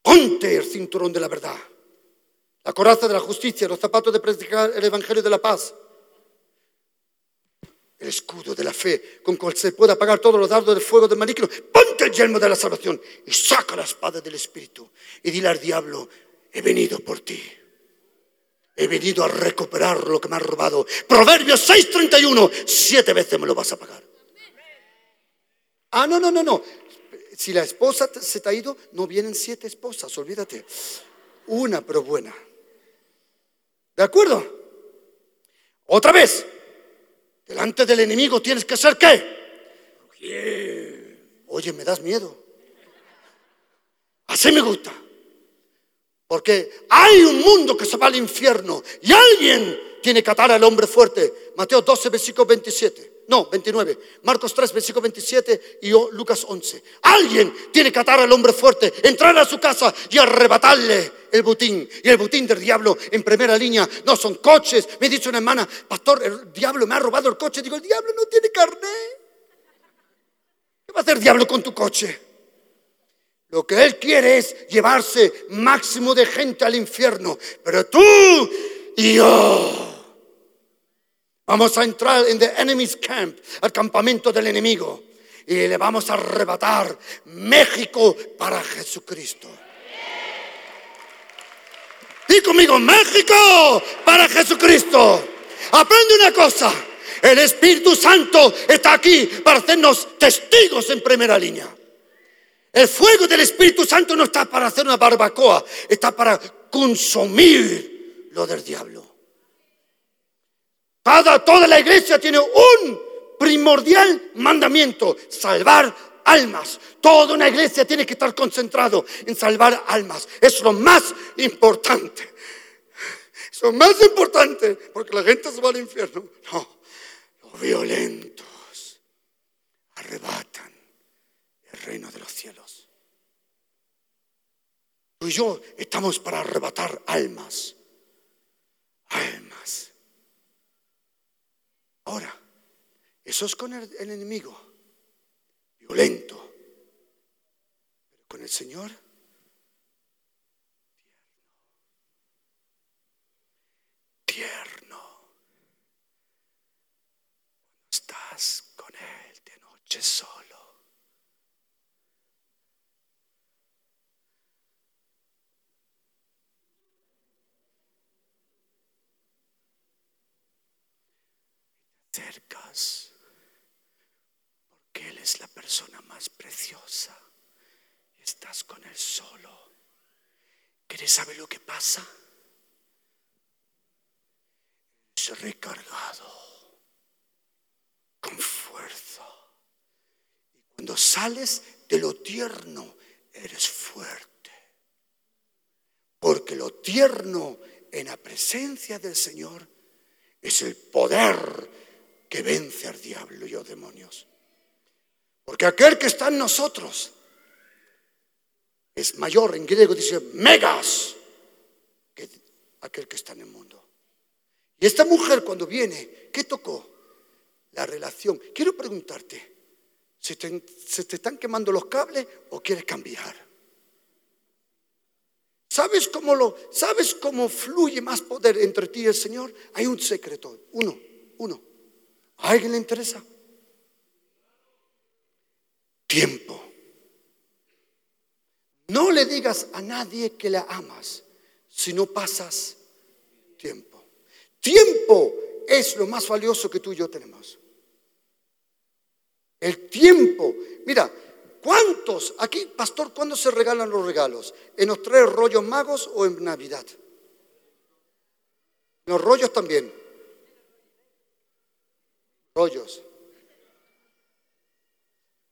ponte el cinturón de la verdad, la coraza de la justicia, los zapatos de predicar el evangelio de la paz, el escudo de la fe con cual se puede apagar todos los dardos del fuego del maligno. Ponte el yelmo de la salvación y saca la espada del Espíritu y dile al diablo, he venido por ti. He venido a recuperar lo que me ha robado. Proverbios 6:31, siete veces me lo vas a pagar. Ah, no, no, no, no. Si la esposa se te ha ido, no vienen siete esposas, olvídate. Una, pero buena. ¿De acuerdo? Otra vez, delante del enemigo tienes que ser qué? Oye, me das miedo. Así me gusta. Porque hay un mundo que se va al infierno y alguien tiene que atar al hombre fuerte. Mateo 12, versículo 27. No, 29. Marcos 3, versículo 27 y Lucas 11. Alguien tiene que atar al hombre fuerte, entrar a su casa y arrebatarle el butín. Y el butín del diablo en primera línea no son coches. Me dicho una hermana, pastor, el diablo me ha robado el coche. Digo, el diablo no tiene carne. ¿Qué va a hacer el diablo con tu coche? Lo que Él quiere es llevarse máximo de gente al infierno. Pero tú y yo vamos a entrar en the enemy's camp, al campamento del enemigo. Y le vamos a arrebatar México para Jesucristo. Y conmigo, México para Jesucristo. Aprende una cosa. El Espíritu Santo está aquí para hacernos testigos en primera línea. El fuego del Espíritu Santo no está para hacer una barbacoa, está para consumir lo del diablo. toda la iglesia tiene un primordial mandamiento, salvar almas. Toda una iglesia tiene que estar concentrado en salvar almas. Es lo más importante. Es lo más importante, porque la gente se va al infierno. No, violentos arrebatan el reino de los cielos. Tú y yo estamos para arrebatar almas, almas. Ahora, eso es con el, enemigo, violento. Pero con el Señor, tierno. Cuando estás con Él de noche. Te acercas porque Él es la persona más preciosa estás con Él solo. ¿Quieres saber lo que pasa? Es recargado con fuerza. Y cuando sales de lo tierno, eres fuerte. Porque lo tierno en la presencia del Señor es el poder que vence al diablo y a los demonios. Porque aquel que está en nosotros es mayor, en griego dice megas, que aquel que está en el mundo. Y esta mujer cuando viene, ¿qué tocó? La relación. Quiero preguntarte, ¿se te, se están quemando los cables o quieres cambiar? ¿Sabes cómo, lo, ¿Sabes cómo fluye más poder entre ti y el Señor? Hay un secreto, uno, uno. ¿A alguien le interesa? Tiempo. No le digas a nadie que la amas si no pasas tiempo. Tiempo es lo más valioso que tú y yo tenemos. El tiempo. Mira, ¿cuántos? Aquí, pastor, ¿cuándo se regalan los regalos? ¿En los tres rollos magos o en Navidad? En los rollos también. Rollos.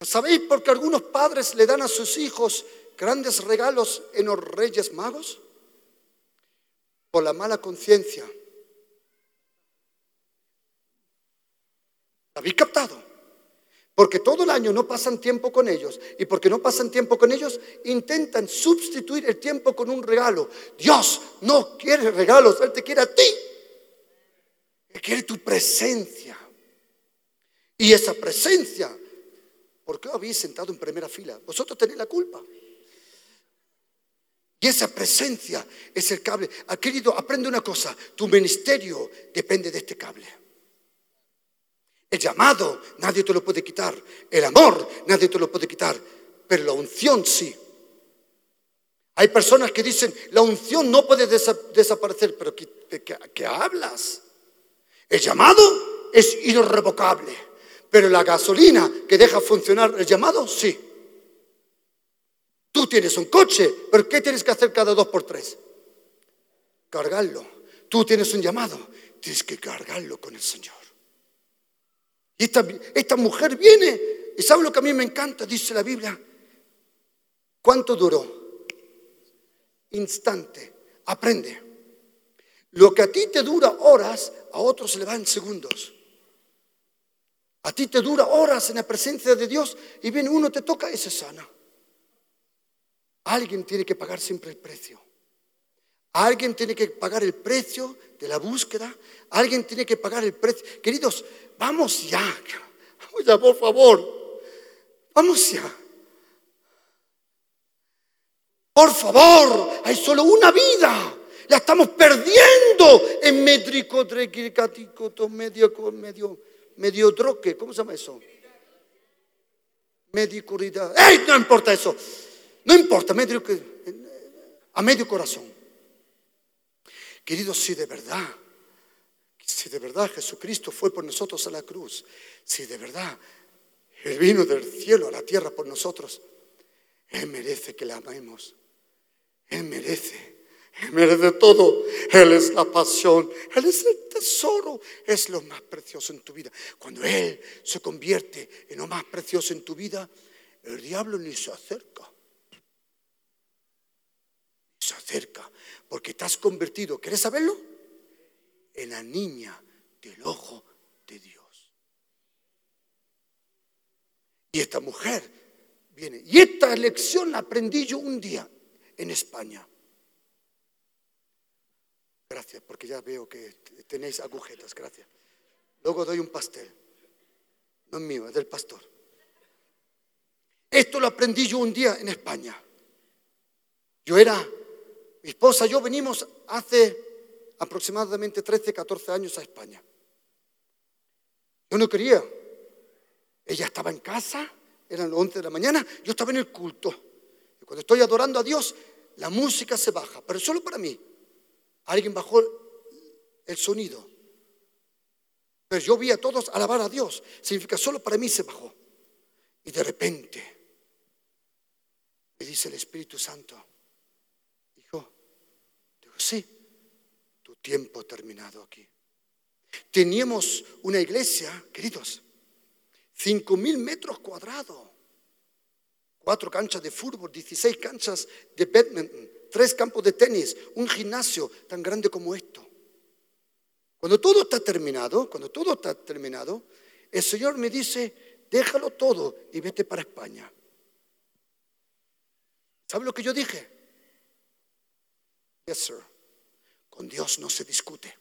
¿Sabéis por qué algunos padres le dan a sus hijos grandes regalos en los Reyes Magos? Por la mala conciencia. ¿Habéis captado? Porque todo el año no pasan tiempo con ellos y porque no pasan tiempo con ellos, intentan sustituir el tiempo con un regalo. Dios no quiere regalos, Él te quiere a ti. Él quiere tu presencia. Y esa presencia, ¿por qué os habéis sentado en primera fila? Vosotros tenéis la culpa. Y esa presencia es el cable. Ah, querido, aprende una cosa, tu ministerio depende de este cable. El llamado nadie te lo puede quitar. El amor nadie te lo puede quitar. Pero la unción sí. Hay personas que dicen, la unción no puede desa- desaparecer. Pero ¿qué, de qué- qué hablas? El llamado es irrevocable. Pero la gasolina que deja funcionar el llamado, sí. Tú tienes un coche, pero ¿qué tienes que hacer cada dos por tres? Cargarlo. Tú tienes un llamado, tienes que cargarlo con el Señor. Y esta, esta mujer viene, y ¿sabe lo que a mí me encanta? Dice la Biblia. ¿Cuánto duró? Instante. Aprende. Lo que a ti te dura horas, a otros se le va en segundos. A ti te dura horas en la presencia de Dios y viene uno, te toca y se sana. Alguien tiene que pagar siempre el precio. Alguien tiene que pagar el precio de la búsqueda. Alguien tiene que pagar el precio. Queridos, vamos ya. Vamos ya, por favor. Vamos ya. Por favor, hay solo una vida. La estamos perdiendo en métrico, medio, medio, medio troque. ¿Cómo se llama eso? Medicuridad. ¡Ey! No importa eso. No importa, medio, a medio corazón. Queridos, si de verdad, si de verdad Jesucristo fue por nosotros a la cruz, si de verdad Él vino del cielo a la tierra por nosotros, Él merece que le amemos. Él merece. Él merece todo. Él es la pasión. Él es el tesoro. Es lo más precioso en tu vida. Cuando Él se convierte en lo más precioso en tu vida, el diablo ni se acerca. Se acerca. Porque te has convertido, ¿quieres saberlo? En la niña del ojo de Dios. Y esta mujer viene. Y esta lección la aprendí yo un día en España. Gracias, porque ya veo que tenéis agujetas, gracias. Luego doy un pastel. No es mío, es del pastor. Esto lo aprendí yo un día en España. Yo era, mi esposa y yo venimos hace aproximadamente 13, 14 años a España. Yo no quería. Ella estaba en casa, eran las 11 de la mañana, yo estaba en el culto. Y cuando estoy adorando a Dios, la música se baja, pero solo para mí. Alguien bajó el sonido. Pero yo vi a todos alabar a Dios. Significa solo para mí se bajó. Y de repente me dice el Espíritu Santo, hijo, digo, sí, tu tiempo ha terminado aquí. Teníamos una iglesia, queridos, cinco mil metros cuadrados, cuatro canchas de fútbol, 16 canchas de badminton, tres campos de tenis, un gimnasio tan grande como esto. Cuando todo está terminado, cuando todo está terminado, el Señor me dice, déjalo todo y vete para España. ¿Sabe lo que yo dije? Yes, sir. Con Dios no se discute.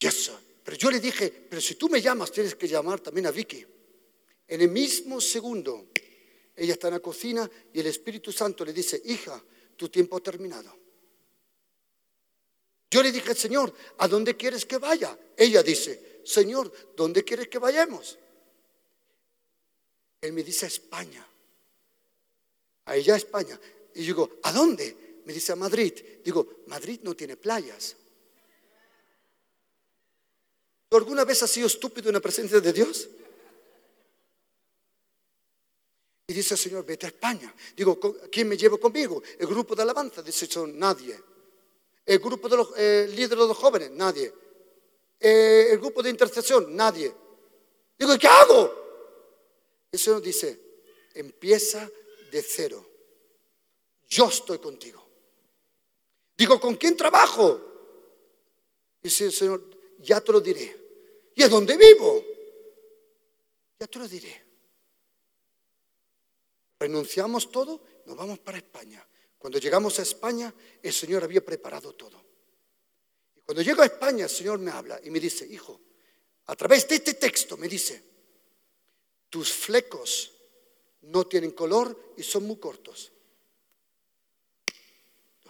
Yes, sir. Pero yo le dije, pero si tú me llamas, tienes que llamar también a Vicky. En el mismo segundo, ella está en la cocina y el Espíritu Santo le dice, hija, tu tiempo ha terminado. Yo le dije, Señor, ¿a dónde quieres que vaya? Ella dice, Señor, ¿dónde quieres que vayamos? Él me dice, a España. A ella, a España. Y yo digo, ¿a dónde? Me dice, a Madrid. Digo, Madrid no tiene playas. ¿Tú alguna vez has sido estúpido en la presencia de Dios? Y dice el Señor, vete a España. Digo, ¿quién me llevo conmigo? El grupo de alabanza. Dice, son nadie. El grupo de los eh, líderes de los jóvenes, nadie. Eh, el grupo de intercesión, nadie. Digo, ¿qué hago? El Señor dice, empieza de cero. Yo estoy contigo. Digo, ¿con quién trabajo? Dice el Señor, ya te lo diré. ¿Y a dónde vivo? Ya te lo diré. Renunciamos todo, nos vamos para España. Cuando llegamos a España, el Señor había preparado todo. Y cuando llego a España, el Señor me habla y me dice, hijo, a través de este texto me dice, tus flecos no tienen color y son muy cortos.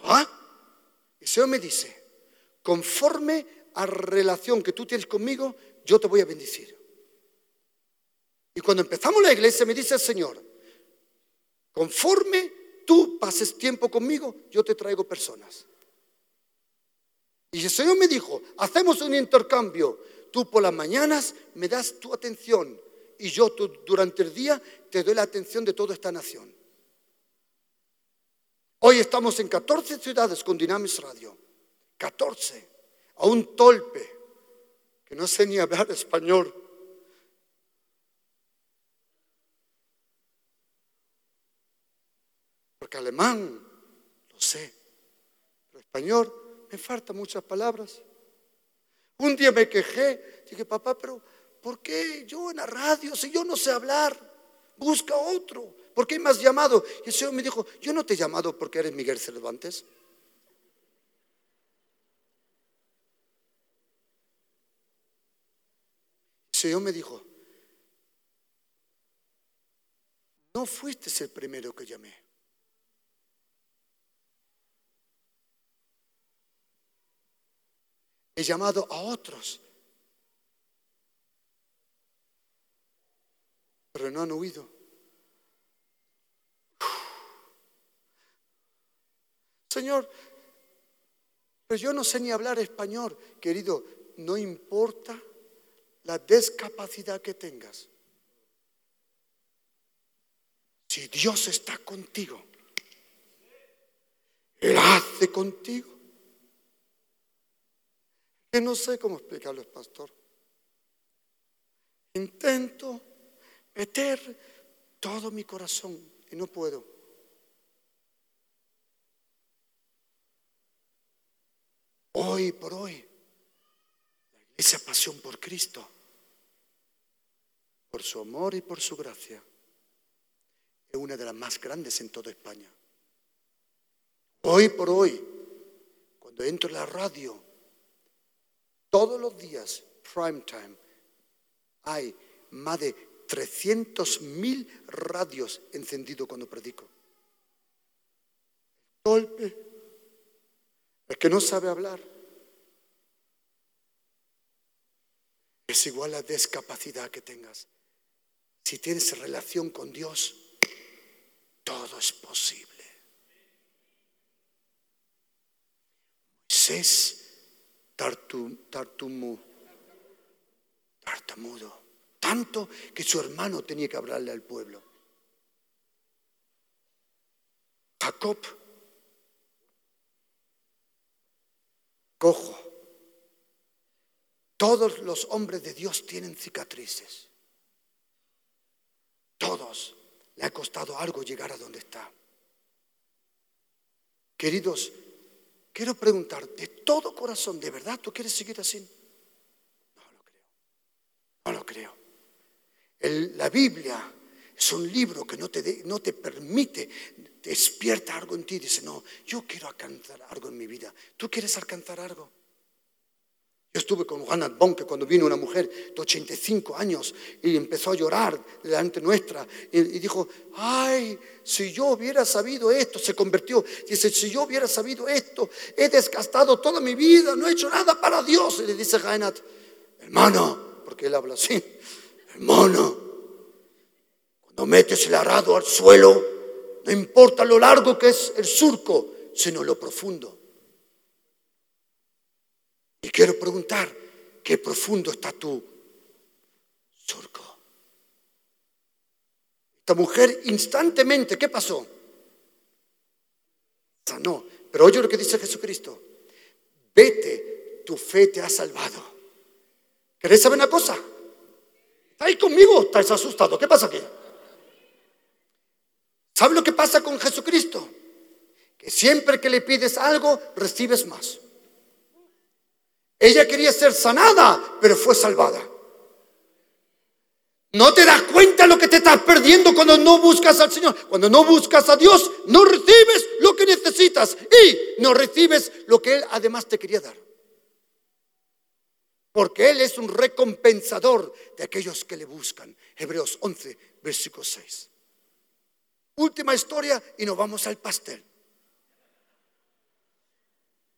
¿Ah? El Señor me dice, conforme a relación que tú tienes conmigo, yo te voy a bendecir. Y cuando empezamos la iglesia, me dice el Señor, conforme tú pases tiempo conmigo, yo te traigo personas. Y el Señor me dijo, hacemos un intercambio. Tú por las mañanas me das tu atención y yo durante el día te doy la atención de toda esta nación. Hoy estamos en 14 ciudades con Dynamis Radio. 14. A un tolpe que no sé ni hablar español. Porque alemán, lo sé. Pero español, me faltan muchas palabras. Un día me quejé, dije, papá, pero ¿por qué yo en la radio, si yo no sé hablar? Busca otro. ¿Por qué me has llamado? Y el Señor me dijo, yo no te he llamado porque eres Miguel Cervantes. El Señor me dijo, no fuiste el primero que llamé. He llamado a otros, pero no han oído. Señor, pero yo no sé ni hablar español, querido, no importa la discapacidad que tengas. Si Dios está contigo, Él hace contigo. Que no sé cómo explicarlo, pastor. Intento meter todo mi corazón y no puedo. Hoy por hoy, la iglesia Pasión por Cristo por su amor y por su gracia, es una de las más grandes en toda España. Hoy por hoy, cuando entro en la radio, todos los días, prime time, hay más de 300.000 radios encendidos cuando predico. Golpe. El que no sabe hablar. Es igual la discapacidad que tengas. Si tienes relación con Dios, todo es posible. Moisés tartumo, tartamudo, tanto que su hermano tenía que hablarle al pueblo. Jacob, cojo. Todos los hombres de Dios tienen cicatrices. Todos. Le ha costado algo llegar a donde está. Queridos, quiero preguntar de todo corazón, ¿de verdad tú quieres seguir así? No lo creo. No lo creo. la Biblia es un libro que no te, no te permite, despierta algo en ti. Dice, no, yo quiero alcanzar algo en mi vida. ¿Tú quieres alcanzar algo? Yo estuve con Juan Bonke cuando vino una mujer de 85 años y empezó a llorar delante nuestra y, y, dijo, ay, si yo hubiera sabido esto, se convirtió. Dice, si yo hubiera sabido esto, he desgastado toda mi vida, no he hecho nada para Dios. Y le dice Jainat, hermano, porque él habla así, hermano, cuando metes el arado al suelo, no importa lo largo que es el surco, sino lo profundo. Y quiero preguntar, ¿qué profundo está tu surco? Esta mujer instantemente, ¿qué pasó? Sanó. Pero oye lo que dice Jesucristo. Vete, tu fe te ha salvado. ¿Querés saber una cosa? ¿Está ahí conmigo? ¿Estás asustado? ¿Qué pasa aquí? ¿Sabes lo que pasa con Jesucristo? Que siempre que le pides algo, recibes más. Ella quería ser sanada, pero fue salvada. No te das cuenta lo que te estás perdiendo cuando no buscas al Señor. Cuando no buscas a Dios, no recibes lo que necesitas y no recibes lo que Él además te quería dar. Porque Él es un recompensador de aquellos que le buscan. Hebreos 11, versículo 6. Última historia y nos vamos al pastel.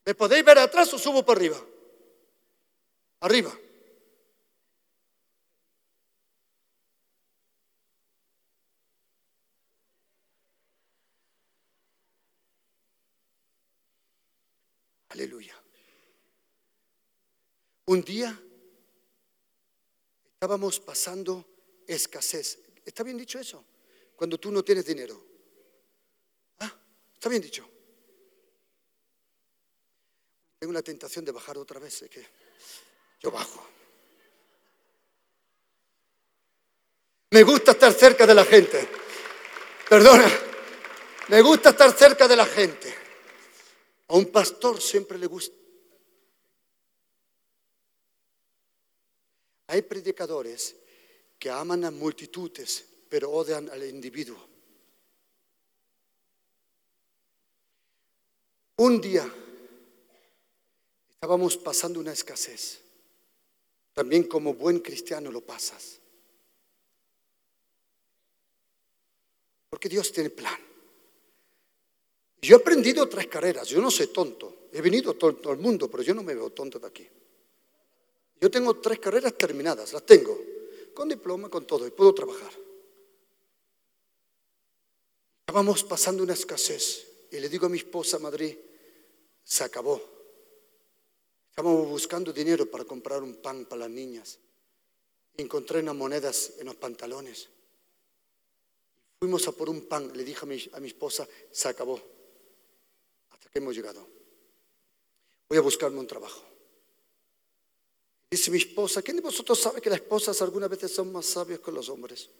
¿Me podéis ver atrás o subo para arriba? Arriba. Aleluya. Un día estábamos pasando escasez. ¿Está bien dicho eso? Cuando tú no tienes dinero. ¿Ah? ¿Está bien dicho? Tengo la tentación de bajar otra vez. Yo bajo. Me gusta estar cerca de la gente. Perdona, me gusta estar cerca de la gente. A un pastor siempre le gusta. Hay predicadores que aman a multitudes, pero odian al individuo. Un día estábamos pasando una escasez. También como buen cristiano lo pasas. Porque Dios tiene plan. Yo he aprendido tres carreras, yo no soy tonto. He venido todo el mundo, pero yo no me veo tonto de aquí. Yo tengo tres carreras terminadas, las tengo, con diploma, con todo, y puedo trabajar. Estábamos pasando una escasez y le digo a mi esposa Madrid, se acabó. Estábamos buscando dinero para comprar un pan para las niñas. Encontré unas monedas en los pantalones. Fuimos a por un pan. Le dije a mi, a mi esposa, se acabó. Hasta que hemos llegado. Voy a buscarme un trabajo. Dice mi esposa, ¿quién de vosotros sabe que las esposas algunas veces son más sabias que los hombres?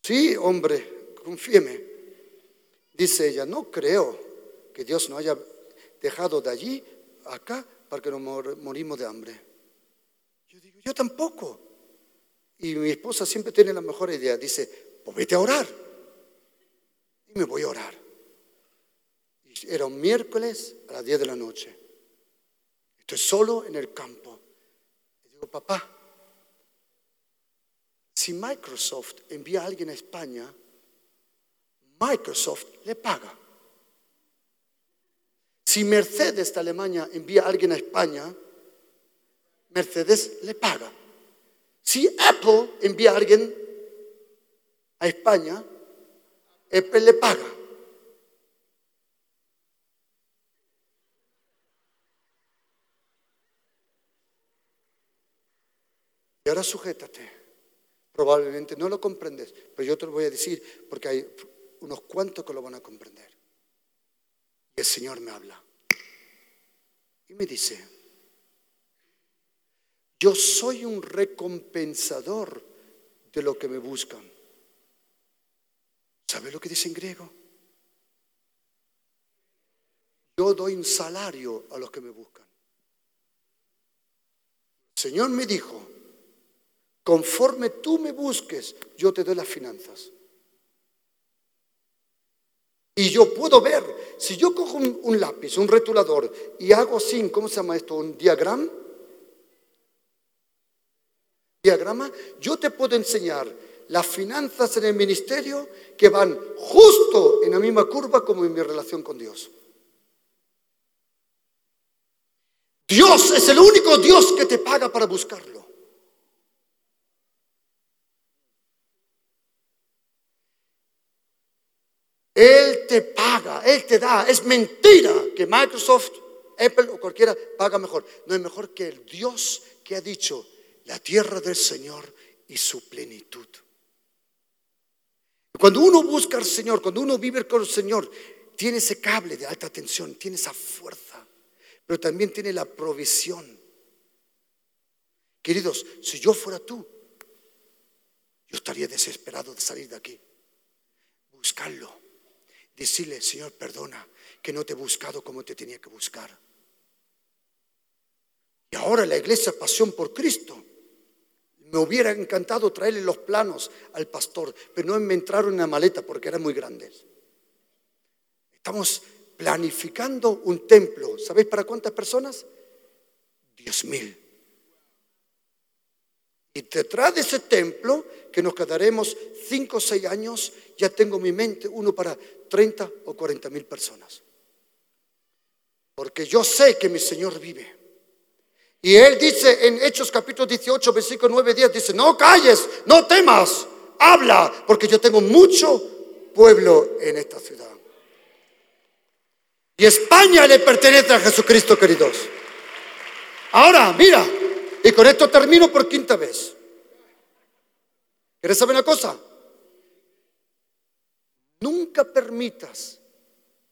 Sí, hombre, confíeme. Dice ella, no creo que Dios no haya dejado de allí acá para que nos morimos de hambre. Yo digo, yo tampoco. Y mi esposa siempre tiene la mejor idea. Dice, pues vete a orar. Y me voy a orar. Era un miércoles a las 10 de la noche. Estoy solo en el campo. Y digo, papá, si Microsoft envía a alguien a España, Microsoft le paga. Si Mercedes de Alemania envía a alguien a España, Mercedes le paga. Si Apple envía a alguien a España, Apple le paga. Y ahora sujétate. Probablemente no lo comprendes, pero yo te lo voy a decir porque hay unos cuantos que lo van a comprender. El Señor me habla. Y me dice, yo soy un recompensador de lo que me buscan. ¿Sabe lo que dice en griego? Yo doy un salario a los que me buscan. El Señor me dijo, conforme tú me busques, yo te doy las finanzas. Y yo puedo ver, si yo cojo un, lápiz, un retulador y hago así, ¿cómo se llama esto? Un diagrama. Diagrama, yo te puedo enseñar las finanzas en el ministerio que van justo en la misma curva como en mi relación con Dios. Dios es el único Dios que te paga para buscarlo. Él te paga, Él te da. Es mentira que Microsoft, Apple o cualquiera paga mejor. No es mejor que el Dios que ha dicho la tierra del Señor y su plenitud. Cuando uno busca al Señor, cuando uno vive con el Señor, tiene ese cable de alta tensión, tiene esa fuerza, pero también tiene la provisión. Queridos, si yo fuera tú, yo estaría desesperado de salir de aquí. Buscarlo Decirle, Señor, perdona que no te he buscado como te tenía que buscar. Y ahora la iglesia Pasión por Cristo. Me hubiera encantado traerle los planos al pastor, pero no me entraron en la maleta porque eran muy grandes. Estamos planificando un templo. ¿Sabéis para cuántas personas? Diez mil. Y detrás de ese templo, que nos quedaremos cinco o seis años, ya tengo en mi mente uno para 30 o 40 mil personas. Porque yo sé que mi Señor vive. Y Él dice en Hechos capítulo 18, versículo 9, 10, dice, no calles, no temas, habla, porque yo tengo mucho pueblo en esta ciudad. Y España le pertenece a Jesucristo, queridos. Ahora, mira, y con esto termino por quinta vez. ¿Quieres saber una cosa? Nunca permitas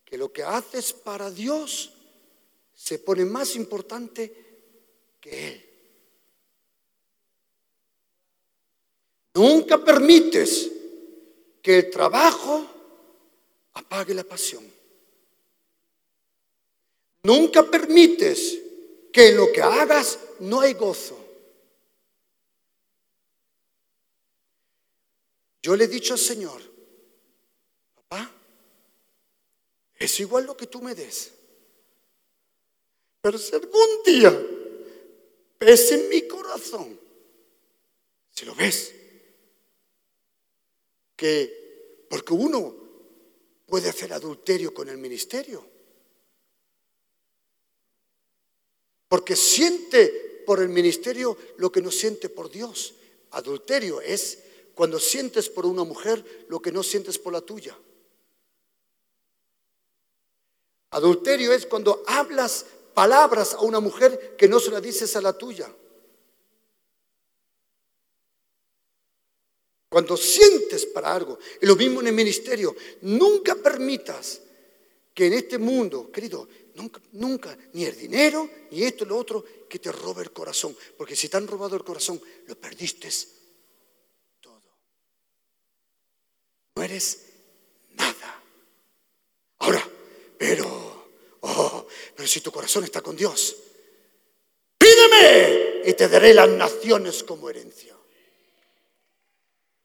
que lo que haces para Dios se pone más importante que Él. Nunca permites que el trabajo apague la pasión. Nunca permites que en lo que hagas no hay gozo. Yo le he dicho al Señor, papá, es igual lo que tú me des. Pero si algún día pese en mi corazón, si lo ves, que porque uno puede hacer adulterio con el ministerio, porque siente por el ministerio lo que no siente por Dios. Adulterio es cuando sientes por una mujer lo que no sientes por la tuya. Adulterio es cuando hablas palabras a una mujer que no se la dices a la tuya. Cuando sientes para algo, y lo mismo en el ministerio, nunca permitas que en este mundo, querido, nunca, ni el dinero, ni esto, lo otro, que te robe el corazón. Porque si te han robado el corazón, lo perdiste todo. No eres nada. Ahora, pero, oh, pero si tu corazón está con Dios, pídeme y te daré las naciones como herencia.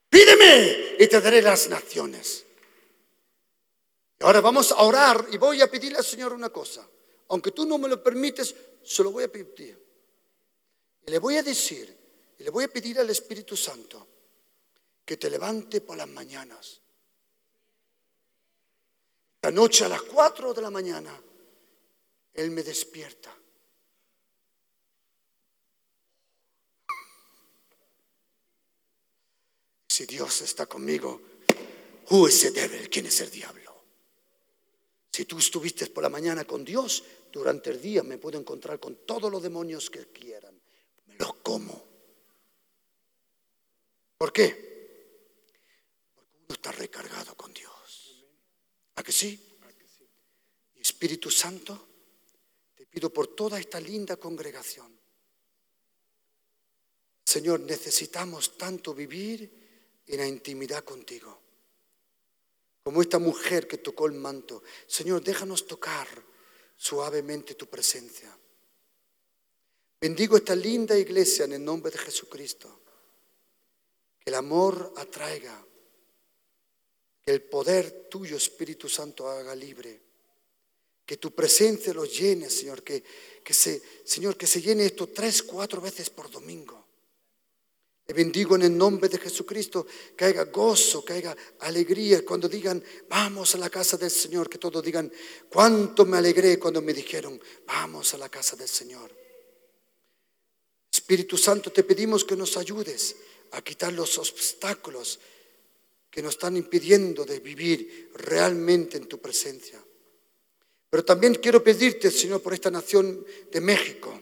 Pídeme y te daré las naciones. Ahora vamos a orar y voy a pedirle al Señor una cosa. Aunque tú no me lo permites, se lo voy a pedir. Y le voy a decir, y le voy a pedir al Espíritu Santo que te levante por las mañanas. La noche a las cuatro de la mañana, Él me despierta. Si Dios está conmigo? ¿Quién es el diablo? Si tú estuviste por la mañana con Dios, durante el día me puedo encontrar con todos los demonios que quieran. Me los como. ¿Por qué? Porque uno está recargado con Dios. ¿A que sí? Espíritu Santo, te pido por toda esta linda congregación. Señor, necesitamos tanto vivir en la intimidad contigo como esta mujer que tocó el manto. Señor, déjanos tocar suavemente tu presencia. Bendigo esta linda iglesia en el nombre de Jesucristo. Que el amor atraiga, que el poder tuyo, Espíritu Santo, haga libre. Que tu presencia los llene, Señor. Que, que se, Señor, que se llene esto tres, cuatro veces por domingo. Le bendigo en el nombre de Jesucristo, que haya gozo, que alegría. Cuando digan, vamos a la casa del Señor, que todos digan, cuánto me alegré cuando me dijeron, vamos a la casa del Señor. Espíritu Santo, te pedimos que nos ayudes a quitar los obstáculos que nos están impidiendo de vivir realmente en tu presencia. Pero también quiero pedirte, Señor, por esta nación de México.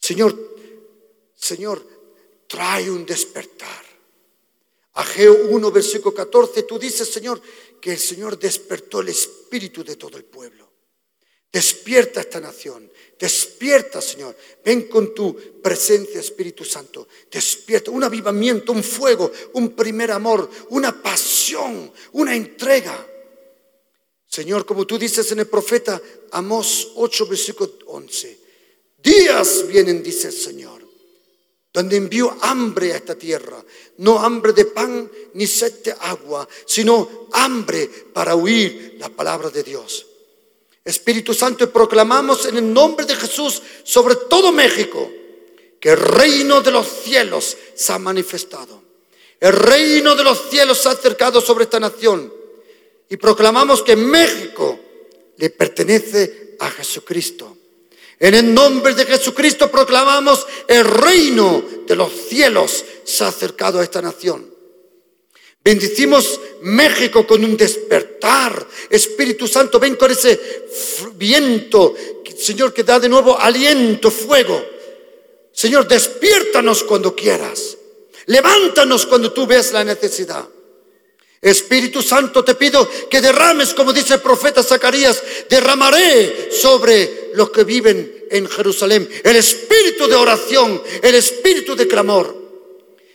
Señor, Señor, trae un despertar. Ageo 1, versículo 14, tú dices, Señor, que el Señor despertó el espíritu de todo el pueblo. Despierta esta nación, despierta, Señor. Ven con tu presencia, Espíritu Santo. Despierta un avivamiento, un fuego, un primer amor, una pasión, una entrega. Señor, como tú dices en el profeta Amós 8, versículo 11, días vienen, dice el Señor donde envió hambre a esta tierra, no hambre de pan ni sed de agua, sino hambre para oír la palabra de Dios. Espíritu Santo, proclamamos en el nombre de Jesús sobre todo México que el reino de los cielos se ha manifestado. El reino de los cielos se ha acercado sobre esta nación. Y proclamamos que México le pertenece a Jesucristo. En el nombre de Jesucristo proclamamos el reino de los cielos se ha acercado a esta nación. Bendicimos México con un despertar. Espíritu Santo, ven con ese viento, Señor, que da de nuevo aliento, fuego. Señor, despiértanos cuando quieras. Levántanos cuando tú veas la necesidad. Espíritu Santo, te pido que derrames, como dice el profeta Zacarías, derramaré sobre los que viven en Jerusalén el espíritu de oración, el espíritu de clamor.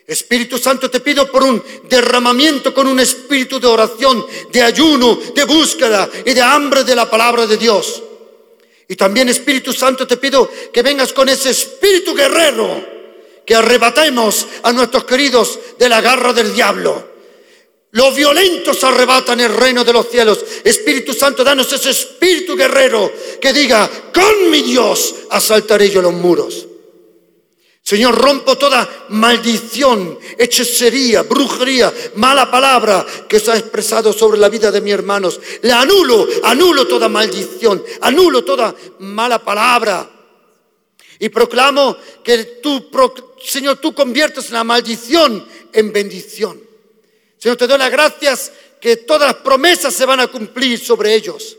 Espíritu Santo, te pido por un derramamiento con un espíritu de oración, de ayuno, de búsqueda y de hambre de la palabra de Dios. Y también, Espíritu Santo, te pido que vengas con ese espíritu guerrero, que arrebatemos a nuestros queridos de la garra del diablo los violentos arrebatan el reino de los cielos. Espíritu Santo, danos ese espíritu guerrero que diga, con mi Dios asaltaré yo los muros. Señor, rompo toda maldición, hechicería, brujería, mala palabra que se ha expresado sobre la vida de mis hermanos. Le anulo, anulo toda maldición, anulo toda mala palabra. Y proclamo que tú, Señor, tú conviertes la maldición en bendición. Señor, te doy las gracias que todas las promesas se van a cumplir sobre ellos.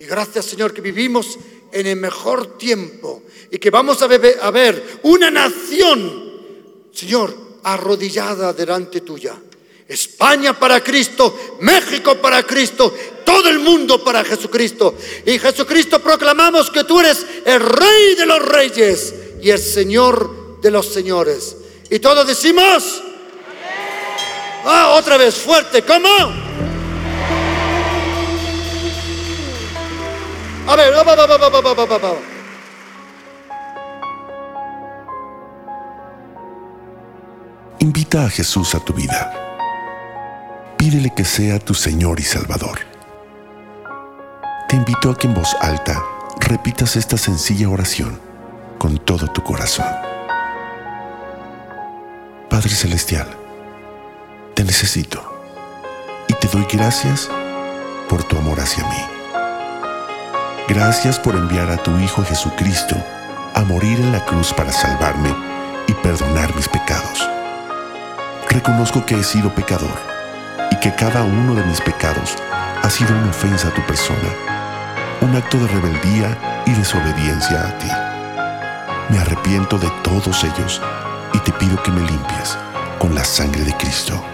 Y gracias, Señor, que vivimos en el mejor tiempo y que vamos a, ver una nación, Señor, arrodillada delante tuya. España para Cristo, México para Cristo, todo el mundo para Jesucristo. Y Jesucristo proclamamos que tú eres el Rey de los Reyes y el Señor de los Señores. Y todos decimos... Ah, otra vez, fuerte, ¿cómo? A ver, va, va, va, va, Invita a Jesús a tu vida. Pídele que sea tu Señor y Salvador. Te invito a que en voz alta repitas esta sencilla oración con todo tu corazón. Padre Celestial, necesito y te doy gracias por tu amor hacia mí. Gracias por enviar a tu Hijo Jesucristo a morir en la cruz para salvarme y perdonar mis pecados. Reconozco que he sido pecador y que cada uno de mis pecados ha sido una ofensa a tu persona, un acto de rebeldía y desobediencia a ti. Me arrepiento de todos ellos y te pido que me limpies con la sangre de Cristo.